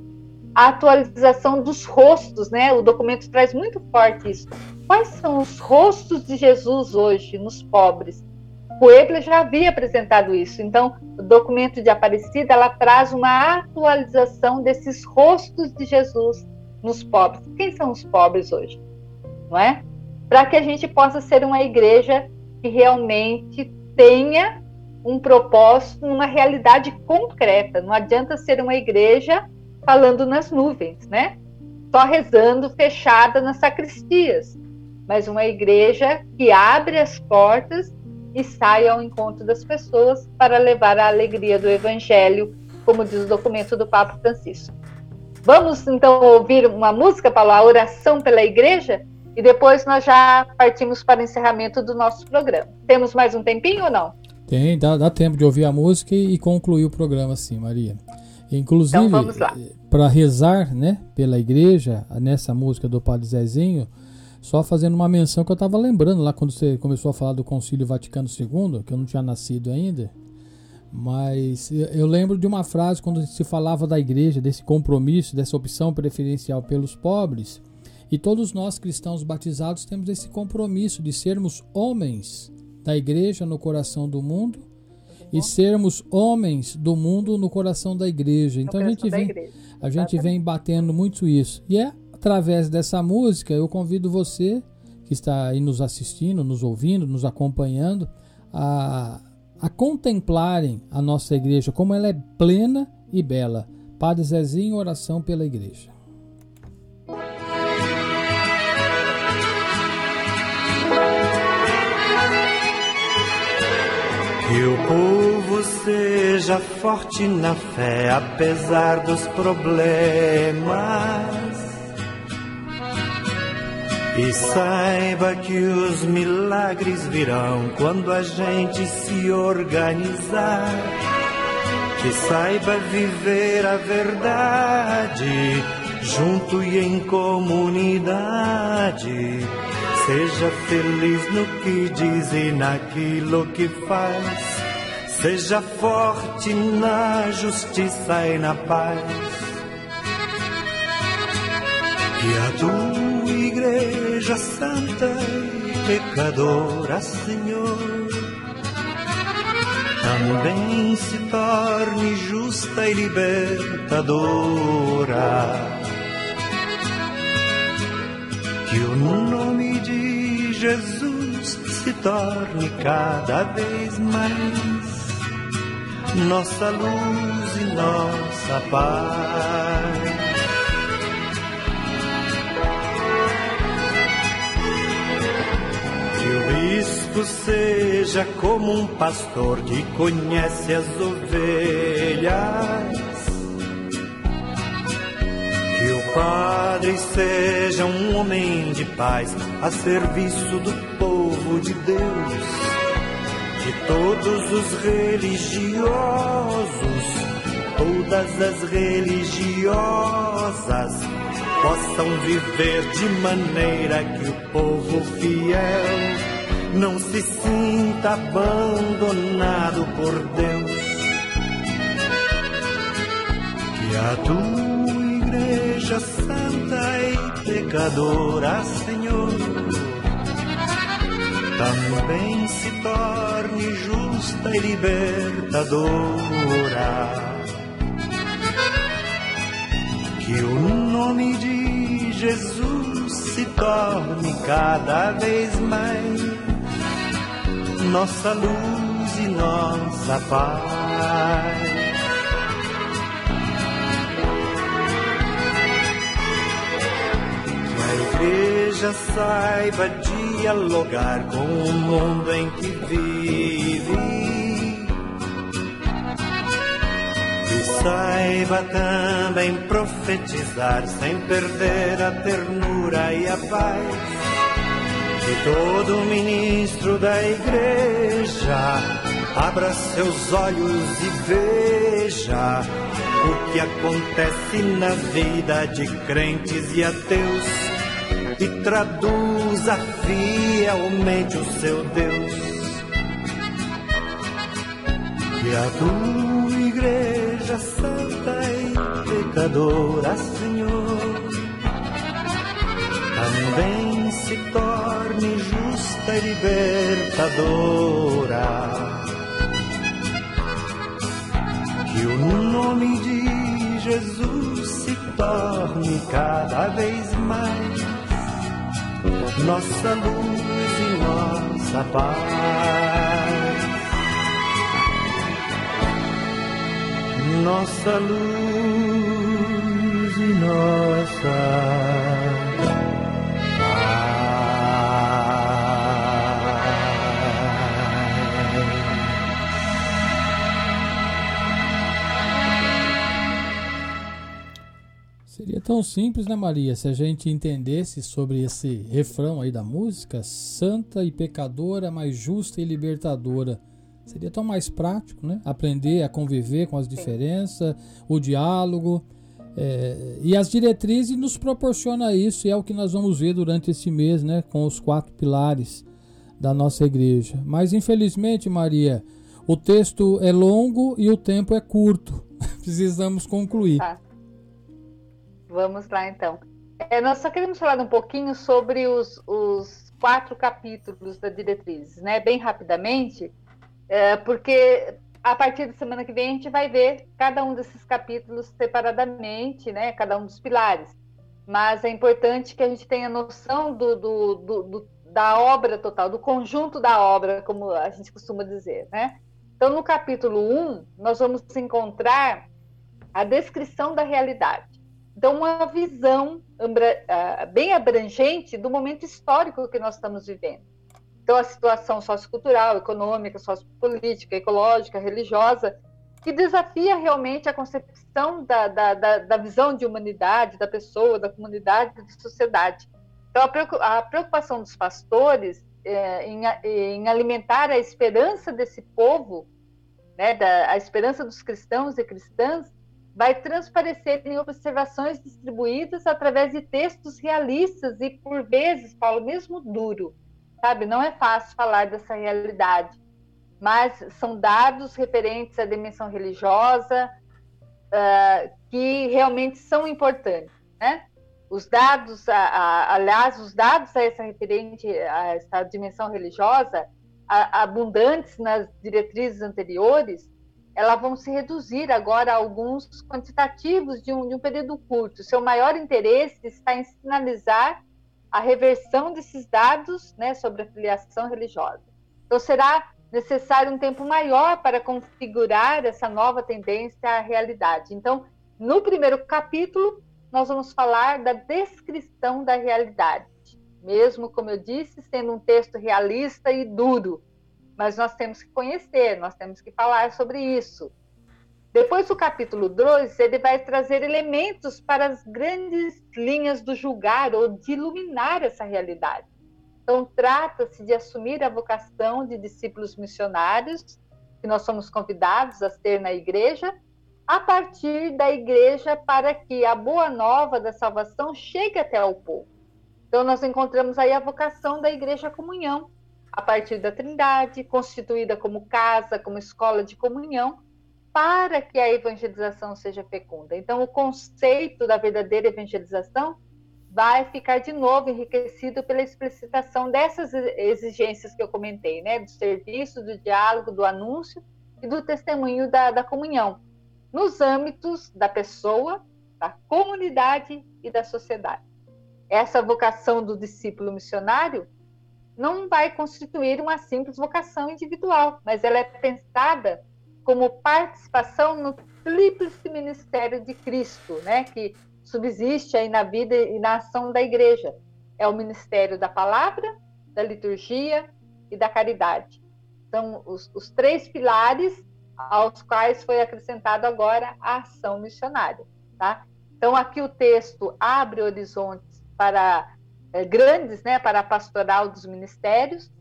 a atualização dos rostos, né? O documento traz muito forte isso. Quais são os rostos de Jesus hoje nos pobres? Puebla já havia apresentado isso. Então, o documento de Aparecida ela traz uma atualização desses rostos de Jesus nos pobres. Quem são os pobres hoje? não é? Para que a gente possa ser uma igreja que realmente tenha um propósito numa realidade concreta. Não adianta ser uma igreja falando nas nuvens, né? Só rezando fechada nas sacristias, mas uma igreja que abre as portas e sai ao encontro das pessoas para levar a alegria do evangelho, como diz o documento do Papa Francisco. Vamos então ouvir uma música para a oração pela igreja? e depois nós já partimos para o encerramento do nosso programa. Temos mais um tempinho ou não? Tem, dá, dá tempo de ouvir a música e, e concluir o programa assim, Maria. Inclusive, então para rezar né, pela igreja, nessa música do Padre Zezinho, só fazendo uma menção que eu estava lembrando lá quando você começou a falar do Concílio Vaticano II, que eu não tinha nascido ainda. Mas eu lembro de uma frase quando se falava da igreja, desse compromisso, dessa opção preferencial pelos pobres. E todos nós cristãos batizados temos esse compromisso de sermos homens da igreja no coração do mundo e sermos homens do mundo no coração da igreja. Então a gente vem a gente vem batendo muito isso. E é através dessa música eu convido você que está aí nos assistindo, nos ouvindo, nos acompanhando a a contemplarem a nossa igreja como ela é plena e bela. Padre Zezinho, oração pela igreja. Povo seja forte na fé, apesar dos problemas. E saiba que os milagres virão quando a gente se organizar. Que saiba viver a verdade junto e em comunidade Seja feliz no que diz e naquilo que faz. Seja forte na justiça e na paz. Que a tua igreja santa e pecadora, Senhor, também se torne justa e libertadora que o nome de Jesus se torne cada vez mais nossa luz e nossa paz. Que o bispo seja como um pastor que conhece as ovelhas que o Padre seja um homem de paz a serviço do povo de Deus. Que todos os religiosos, todas as religiosas, possam viver de maneira que o povo fiel não se sinta abandonado por Deus. Que a tua Igreja santa e pecadora, Senhor, também se torne justa e libertadora. Que o nome de Jesus se torne cada vez mais nossa luz e nossa paz. igreja saiba dialogar com o mundo em que vive. E saiba também profetizar sem perder a ternura e a paz. Que todo ministro da igreja abra seus olhos e veja o que acontece na vida de crentes e ateus e traduza fielmente o seu Deus. Que a tua igreja santa e pecadora, Senhor, também se torne justa e libertadora. Que o nome de Jesus se torne cada vez mais nossa luz e nossa paz. Nossa luz e nossa Tão simples, né, Maria? Se a gente entendesse sobre esse refrão aí da música, santa e pecadora, mas justa e libertadora. Seria tão mais prático, né? Aprender a conviver com as diferenças, o diálogo. É, e as diretrizes nos proporciona isso e é o que nós vamos ver durante esse mês, né? Com os quatro pilares da nossa igreja. Mas infelizmente, Maria, o texto é longo e o tempo é curto. Precisamos concluir. Tá. Vamos lá então. É, nós só queremos falar um pouquinho sobre os, os quatro capítulos da diretrizes, né? Bem rapidamente, é, porque a partir da semana que vem a gente vai ver cada um desses capítulos separadamente, né? Cada um dos pilares. Mas é importante que a gente tenha noção do, do, do, do da obra total, do conjunto da obra, como a gente costuma dizer, né? Então, no capítulo 1, nós vamos encontrar a descrição da realidade. Então, uma visão bem abrangente do momento histórico que nós estamos vivendo. Então, a situação sociocultural, econômica, sociopolítica, ecológica, religiosa, que desafia realmente a concepção da, da, da, da visão de humanidade, da pessoa, da comunidade, da sociedade. Então, a preocupação dos pastores é, em, em, alimentar a esperança desse povo, né, da, a esperança dos cristãos e cristãs, vai transparecer em observações distribuídas através de textos realistas e, por vezes, Paulo, mesmo duro. Sabe, não é fácil falar dessa realidade, mas são dados referentes à dimensão religiosa uh, que realmente são importantes, né? os dados, a, a, aliás, os dados a essa referente a essa dimensão religiosa, a, abundantes nas diretrizes anteriores, elas vão se reduzir agora a alguns quantitativos de um, de um período curto. Seu maior interesse está em sinalizar a reversão desses dados né, sobre a filiação religiosa. Então, será necessário um tempo maior para configurar essa nova tendência à realidade. Então, no primeiro capítulo, nós vamos falar da descrição da realidade. Mesmo, como eu disse, sendo um texto realista e duro, mas nós temos que conhecer, nós temos que falar sobre isso. Depois do capítulo 2, ele vai trazer elementos para as grandes linhas do julgar ou de iluminar essa realidade. Então, trata-se de assumir a vocação de discípulos missionários, que nós somos convidados a ter na igreja, a partir da igreja para que a boa nova da salvação chegue até ao povo. Então, nós encontramos aí a vocação da igreja comunhão, a partir da Trindade, constituída como casa, como escola de comunhão, para que a evangelização seja fecunda. Então, o conceito da verdadeira evangelização vai ficar de novo enriquecido pela explicitação dessas exigências que eu comentei, né? Do serviço, do diálogo, do anúncio e do testemunho da, da comunhão nos âmbitos da pessoa, da comunidade e da sociedade. Essa vocação do discípulo missionário não vai constituir uma simples vocação individual, mas ela é pensada como participação no tríplice ministério de Cristo, né, que subsiste aí na vida e na ação da igreja. É o ministério da palavra, da liturgia e da caridade. São os, os três pilares aos quais foi acrescentado agora a ação missionária. Tá? Então, aqui o texto abre horizontes para grandes, né, para a pastoral dos ministérios,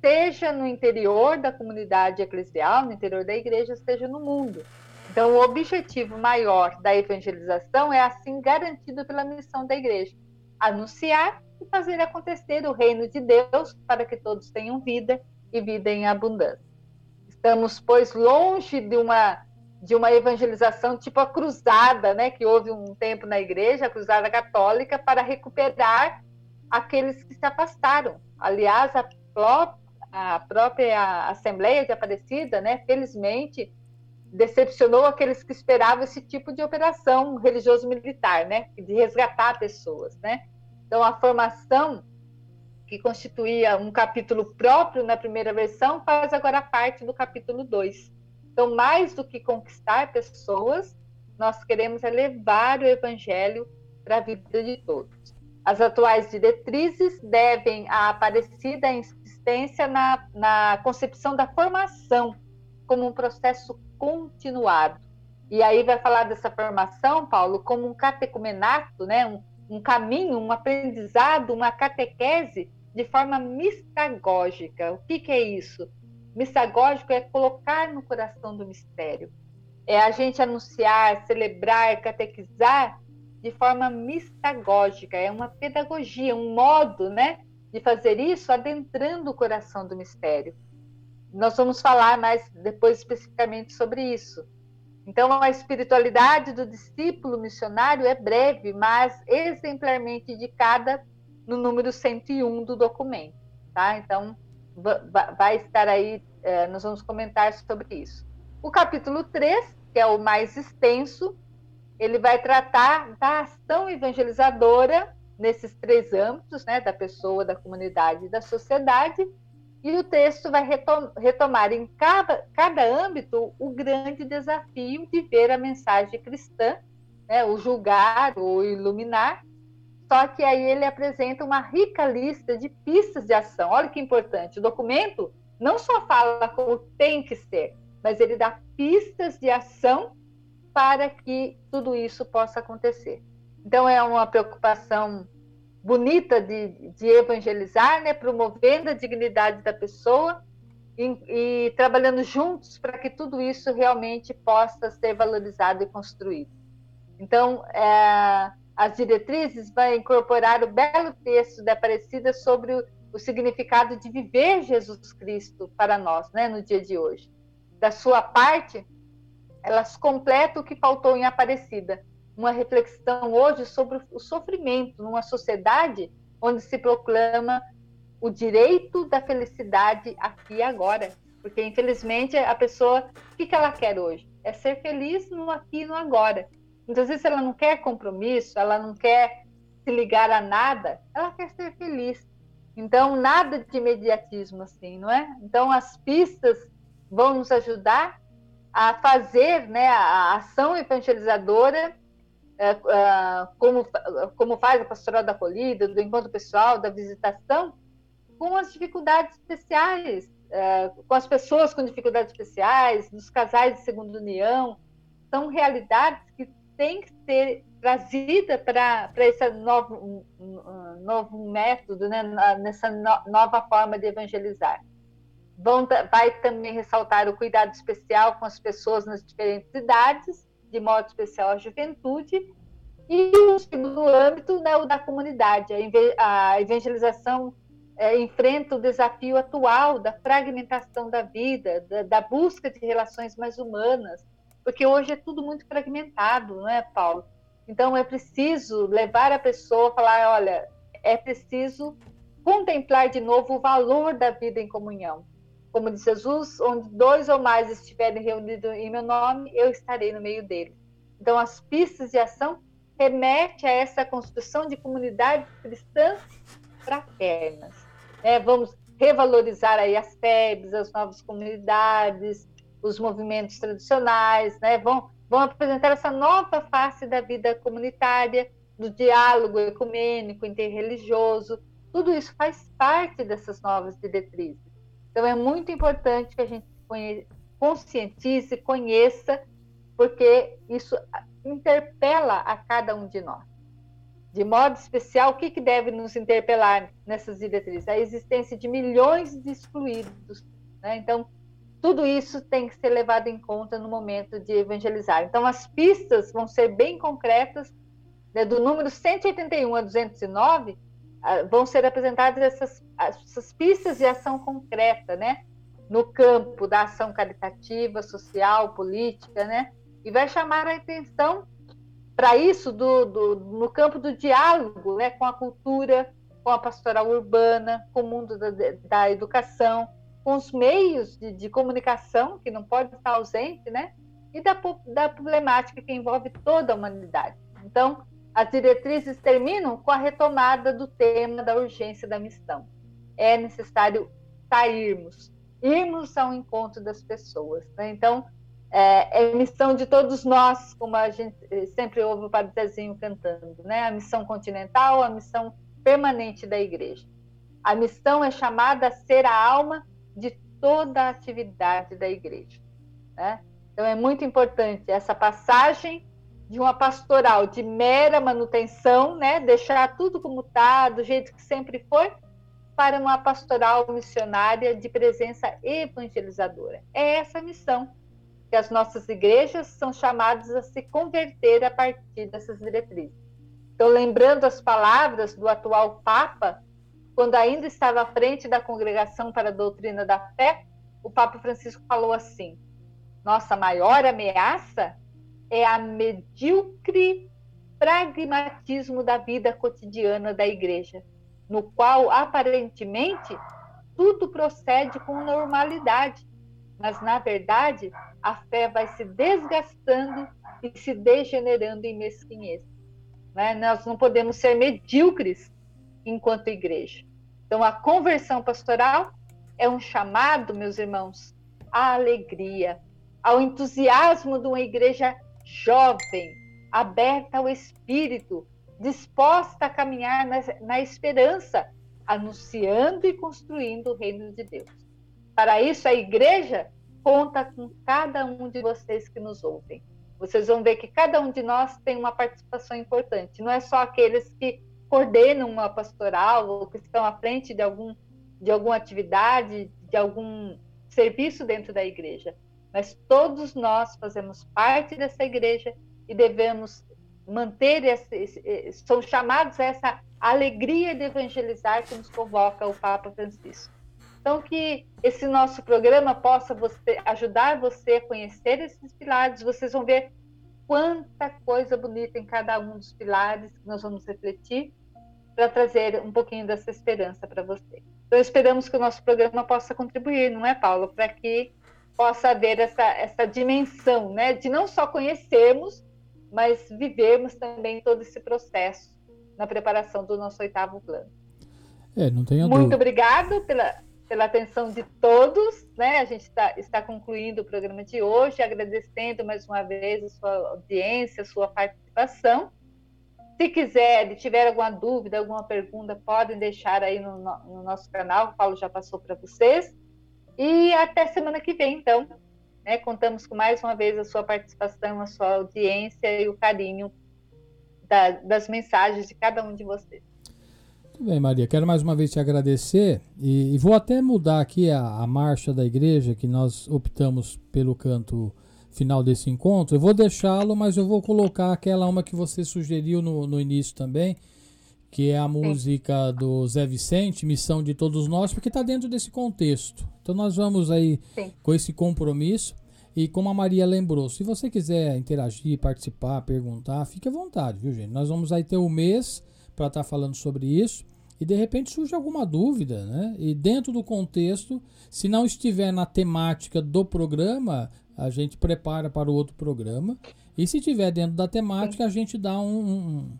seja no interior da comunidade eclesial, no interior da igreja, seja no mundo. Então, o objetivo maior da evangelização é assim garantido pela missão da igreja: anunciar e fazer acontecer o reino de Deus para que todos tenham vida e vida em abundância. Estamos, pois, longe de uma de uma evangelização tipo a cruzada, né, que houve um tempo na igreja, a cruzada católica, para recuperar aqueles que se afastaram. Aliás, a, pró a própria Assembleia de Aparecida, né, felizmente, decepcionou aqueles que esperavam esse tipo de operação religioso-militar, né, de resgatar pessoas, né. Então, a formação que constituía um capítulo próprio na primeira versão, faz agora parte do capítulo 2. Então, mais do que conquistar pessoas, nós queremos levar o evangelho para a vida de todos. As atuais diretrizes devem a aparecida insistência na, na concepção da formação como um processo continuado. E aí vai falar dessa formação, Paulo, como um catecumenato, né? um, um caminho, um aprendizado, uma catequese de forma mistagógica. O que, que é isso? mistagógico é colocar no coração do mistério. É a gente anunciar, celebrar, catequizar de forma mistagógica, é uma pedagogia, um modo, né, de fazer isso adentrando o coração do mistério. Nós vamos falar mais depois especificamente sobre isso. Então, a espiritualidade do discípulo missionário é breve, mas exemplarmente indicada no número 101 do documento, tá? Então, vai estar aí, é, nós vamos comentar sobre isso. O capítulo 3, que é o mais extenso, ele vai tratar da ação evangelizadora nesses três âmbitos, né, da pessoa, da comunidade e da sociedade, e o texto vai retomar em cada, cada âmbito o grande desafio de ver a mensagem cristã, né, o julgar ou iluminar. Só que aí ele apresenta uma rica lista de pistas de ação. Olha que importante. O documento não só fala como tem que ser, mas ele dá pistas de ação para que tudo isso possa acontecer. Então, é uma preocupação bonita de, de evangelizar, né, promovendo a dignidade da pessoa e, e trabalhando juntos para que tudo isso realmente possa ser valorizado e construído. Então, é, as diretrizes vão incorporar o belo texto da Aparecida sobre o, o significado de viver Jesus Cristo para nós, né, no dia de hoje. Da sua parte, elas completam o que faltou em Aparecida, uma reflexão hoje sobre o sofrimento numa sociedade onde se proclama o direito da felicidade aqui e agora. Porque, infelizmente, a pessoa, o que, ela quer hoje? É ser feliz no aqui e no agora. Muitas vezes ela não quer compromisso, ela não quer se ligar a nada, ela quer ser feliz. Então, nada de imediatismo, assim, não é? Então, as pistas vão nos ajudar a fazer né, a ação evangelizadora é, é, como, como faz a pastoral da acolhida, do encontro pessoal, da visitação, com as dificuldades especiais, é, com as pessoas com dificuldades especiais, dos casais de segunda união, são realidades que têm que ser trazidas para esse novo, novo método, né, nessa no, nova forma de evangelizar. Vai também ressaltar o cuidado especial com as pessoas nas diferentes idades, de modo especial a juventude, e o segundo âmbito, né, o da comunidade. A evangelização é, enfrenta o desafio atual da fragmentação da vida, da, da, busca de relações mais humanas, porque hoje é tudo muito fragmentado, não é, Paulo? Então é preciso levar a pessoa a falar, olha, é preciso contemplar de novo o valor da vida em comunhão. Como diz Jesus, onde dois ou mais estiverem reunidos em meu nome, eu estarei no meio deles. Então, as pistas de ação remete a essa construção de comunidades cristãs fraternas. É, vamos revalorizar aí as FEBs, as novas comunidades, os movimentos tradicionais, né? vão, vão apresentar essa nova face da vida comunitária, do diálogo ecumênico, interreligioso. Tudo isso faz parte dessas novas diretrizes. Então, é muito importante que a gente conscientize, conheça, porque isso interpela a cada um de nós. De modo especial, o que, que deve nos interpelar nessas diretrizes? A existência de milhões de excluídos. Né? Então, tudo isso tem que ser levado em conta no momento de evangelizar. Então, as pistas vão ser bem concretas, né? do número 181 a 209, vão ser apresentadas essas, essas pistas de ação concreta, né? No campo da ação caritativa, social, política, né? E vai chamar a atenção para isso do, do, no campo do diálogo, né? Com a cultura, com a pastoral urbana, com o mundo da, da educação, com os meios de, de, comunicação, que não pode estar ausente, né? E da, da problemática que envolve toda a humanidade. Então, as diretrizes terminam com a retomada do tema da urgência da missão. É necessário sairmos, irmos ao encontro das pessoas. Né? Então, é, é, missão de todos nós, como a gente sempre ouve o Padre Zezinho cantando, né? a missão continental, a missão permanente da igreja. A missão é chamada a ser a alma de toda a atividade da igreja. Né? Então, é muito importante essa passagem de uma pastoral de mera manutenção, né? deixar tudo como está, do jeito que sempre foi, para uma pastoral missionária de presença evangelizadora. É essa a missão que as nossas igrejas são chamadas a se converter a partir dessas diretrizes. Então, lembrando as palavras do atual Papa, quando ainda estava à frente da Congregação para a Doutrina da Fé, o Papa Francisco falou assim: nossa maior ameaça é a medíocre pragmatismo da vida cotidiana da igreja, no qual aparentemente tudo procede com normalidade, mas na verdade a fé vai se desgastando e se degenerando em mesquinhez. Né? Nós não podemos ser medíocres enquanto igreja. Então, a conversão pastoral é um chamado, meus irmãos, à alegria, ao entusiasmo de uma igreja jovem, aberta ao espírito, disposta a caminhar na, na esperança, anunciando e construindo o reino de Deus. Para isso, a igreja conta com cada um de vocês que nos ouvem. Vocês vão ver que cada um de nós tem uma participação importante. Não é só aqueles que coordenam uma pastoral ou que estão à frente de algum de alguma atividade, de algum serviço dentro da igreja, mas todos nós fazemos parte dessa igreja e devemos manter esse, são chamados a essa alegria de evangelizar que nos convoca o Papa Francisco. Então, que esse nosso programa possa você, ajudar você a conhecer esses pilares. Vocês vão ver quanta coisa bonita em cada um dos pilares que nós vamos refletir para trazer um pouquinho dessa esperança para você. Então, esperamos que o nosso programa possa contribuir, não é, Paulo? Para que possa haver essa, essa dimensão, né? De não só conhecermos, mas vivermos também todo esse processo na preparação do nosso oitavo plano. É, não tenho Muito dúvida. obrigado pela, pela atenção de todos. Né? A gente tá, está concluindo o programa de hoje, agradecendo mais uma vez a sua audiência, a sua participação. Se quiser, tiver alguma dúvida, alguma pergunta, podem deixar aí no, no nosso canal, o Paulo já passou para vocês. E até semana que vem, então. Né? Contamos com mais uma vez a sua participação, a sua audiência e o carinho da, das mensagens de cada um de vocês. Muito bem, Maria. Quero mais uma vez te agradecer e, e vou até mudar aqui a, a, marcha da igreja, que nós optamos pelo canto final desse encontro. Eu vou deixá-lo, mas eu vou colocar aquela uma que você sugeriu no, no início também, que é a música Sim. do Zé Vicente, Missão de Todos Nós, porque está dentro desse contexto. Então nós vamos aí Sim. com esse compromisso. E como a Maria lembrou, se você quiser interagir, participar, perguntar, fique à vontade, viu, gente? Nós vamos aí ter um mês para estar tá falando sobre isso. E de repente surge alguma dúvida, né? E dentro do contexto, se não estiver na temática do programa, a gente prepara para o outro programa. E se estiver dentro da temática, a gente dá um, um,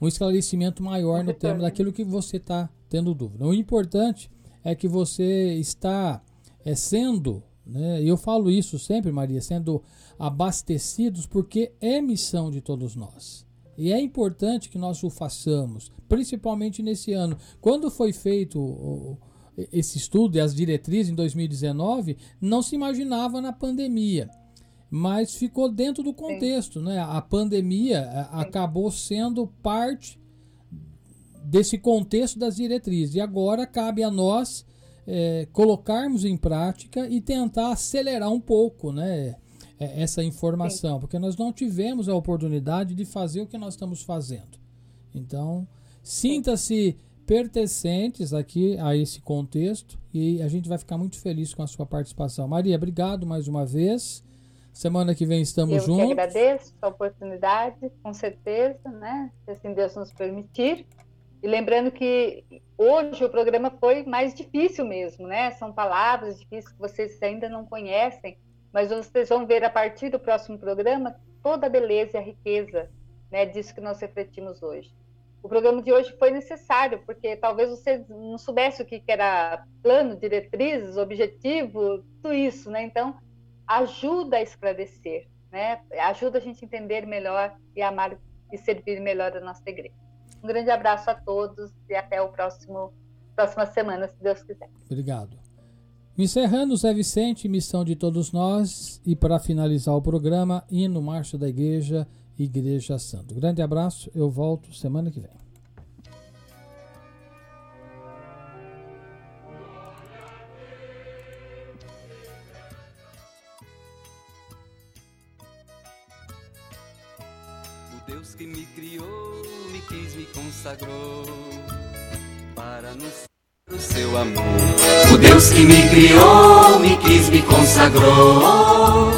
um esclarecimento maior no tema daquilo que você está tendo dúvida. O importante é que você está é, sendo, né? E eu falo isso sempre, Maria, sendo abastecidos, porque é missão de todos nós. E é importante que nós o façamos, principalmente nesse ano. Quando foi feito esse estudo e as diretrizes em 2019, não se imaginava na pandemia, mas ficou dentro do contexto. Né? A pandemia eh, acabou sendo parte desse contexto das diretrizes. E agora cabe a nós é, colocarmos em prática e tentar acelerar um pouco, né? É, essa informação, Sim. porque nós não tivemos a oportunidade de fazer o que nós estamos fazendo. Então, sinta-se pertencentes aqui a esse contexto e a gente vai ficar muito feliz com a sua participação. Maria, obrigado mais uma vez. Semana que vem estamos Eu juntos. Eu agradeço a oportunidade, com certeza, né? Se assim Deus nos permitir. E lembrando que hoje o programa foi mais difícil mesmo, né? São palavras difíceis que vocês ainda não conhecem mas vocês vão ver a partir do próximo programa toda a beleza e a riqueza né, disso que nós refletimos hoje. O programa de hoje foi necessário, porque talvez você não soubesse o que era plano, diretrizes, objetivo, tudo isso, né? Então, ajuda a esclarecer, né? Ajuda a gente a entender melhor e amar e servir melhor a nossa igreja. Um grande abraço a todos e até o próximo próxima semana, se Deus quiser. Obrigado. Encerrando Zé Vicente, missão de todos nós, e para finalizar o programa, hino Marcha da Igreja, Igreja Santo. Grande abraço, eu volto semana que vem. Consagrou para anunciar o seu amor. O Deus que me criou, me quis, me consagrou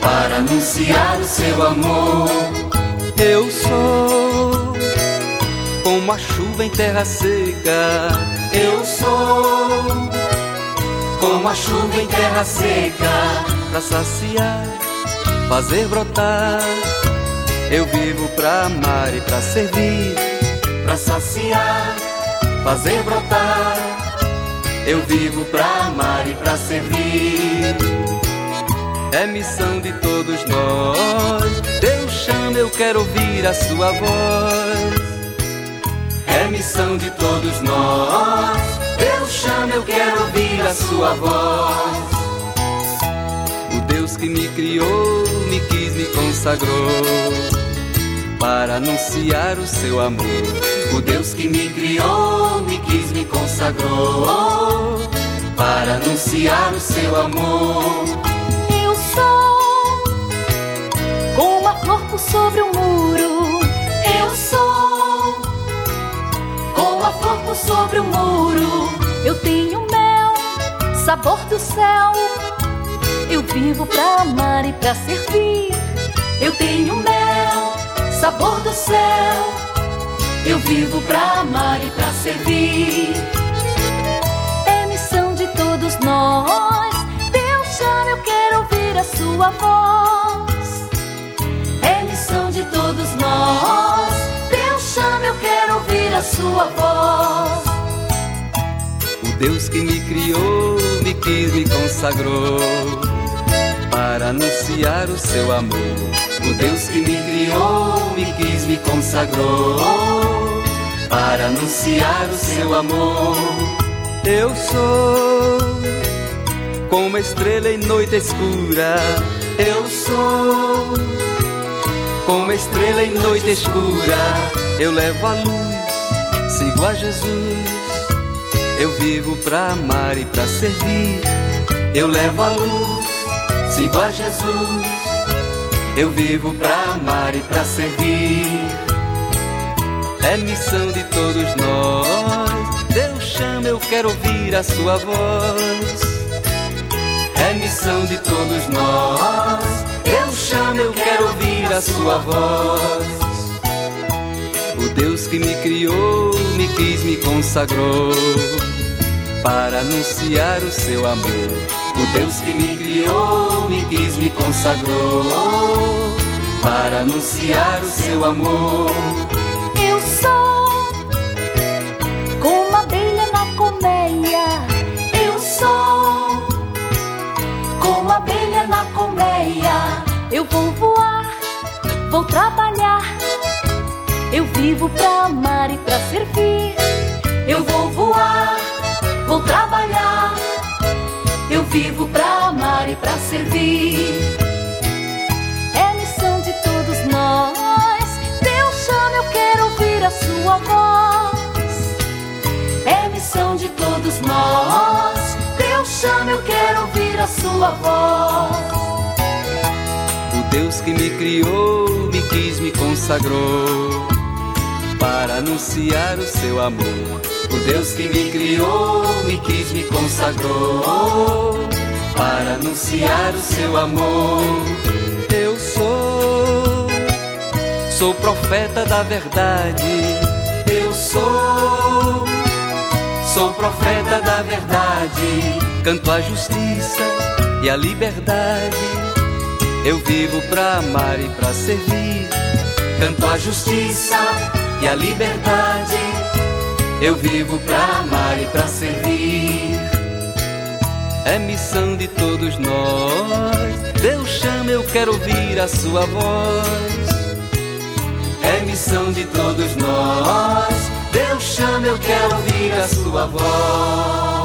para anunciar o seu amor. Eu sou como a chuva em terra seca. Eu sou como a chuva em terra seca para saciar, fazer brotar. Eu vivo pra amar e pra servir, pra saciar, fazer brotar. Eu vivo pra amar e pra servir. É missão de todos nós. Deus chama, eu quero ouvir a sua voz. É missão de todos nós. Deus chama, eu quero ouvir a sua voz. O Deus que me criou, me quis, me consagrou para anunciar o seu amor. O Deus que me criou, me quis, me consagrou para anunciar o seu amor. Eu sou como uma flor sobre um muro. Eu sou como a flor sobre um muro. Eu tenho mel, sabor do céu. Eu vivo pra amar e pra servir. Eu tenho mel, sabor do céu. Eu vivo pra amar e pra servir. É missão de todos nós. Deus chama, eu quero ouvir a sua voz. É missão de todos nós. Deus chama, eu quero ouvir a sua voz. O Deus que me criou, me quis, me consagrou para anunciar o seu amor. O Deus que me criou, me quis, me consagrou para anunciar o seu amor. Eu sou como uma estrela em noite escura. Eu sou como uma estrela em noite escura. Eu levo a luz, sigo a Jesus. Eu vivo pra amar e pra servir. Eu levo a luz, sigo a Jesus. Eu vivo pra amar e pra servir. É missão de todos nós. Deus chama, eu quero ouvir a sua voz. É missão de todos nós. Deus chama, eu quero ouvir a sua voz. O Deus que me criou, me quis, me consagrou para anunciar o seu amor. O Deus que me criou, me quis, me consagrou para anunciar o seu amor. Vou trabalhar. Eu vivo pra amar e pra servir. Eu vou voar, vou trabalhar. Eu vivo pra amar e pra servir. É missão de todos nós. Deus chama, eu quero ouvir a sua voz. É missão de todos nós. Deus chama, eu quero ouvir a sua voz. Que me criou, me quis, me consagrou para anunciar o seu amor. O Deus que me criou, me quis, me consagrou para anunciar o seu amor. Eu sou, sou profeta da verdade. Eu sou, sou profeta da verdade. Canto a justiça e a liberdade. Eu vivo pra amar e pra servir. Canto a justiça e a liberdade. Eu vivo pra amar e pra servir. É missão de todos nós. Deus chama, eu quero ouvir a sua voz. É missão de todos nós. Deus chama, eu quero ouvir a sua voz.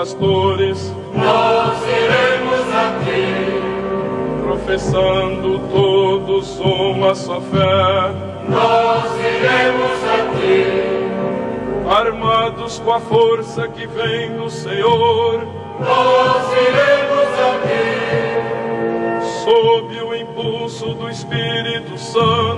Pastores, nós iremos aqui, professando todos uma só fé, nós iremos aqui, armados com a força que vem do Senhor, nós iremos aqui, sob o impulso do Espírito Santo,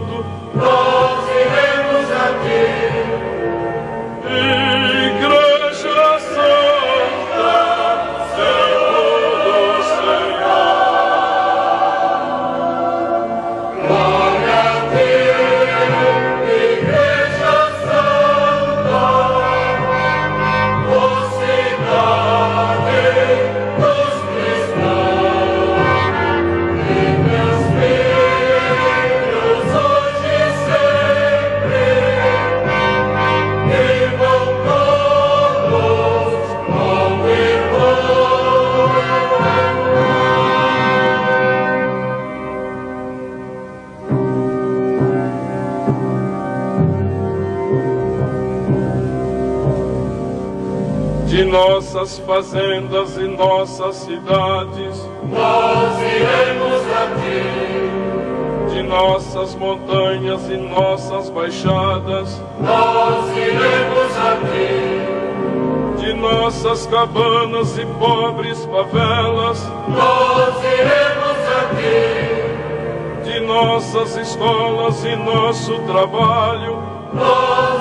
fazendas e nossas cidades, Nós iremos aqui. de nossas montanhas e nossas baixadas, Nós iremos aqui, de nossas cabanas e pobres favelas, nós iremos aqui, de nossas escolas e nosso trabalho, nós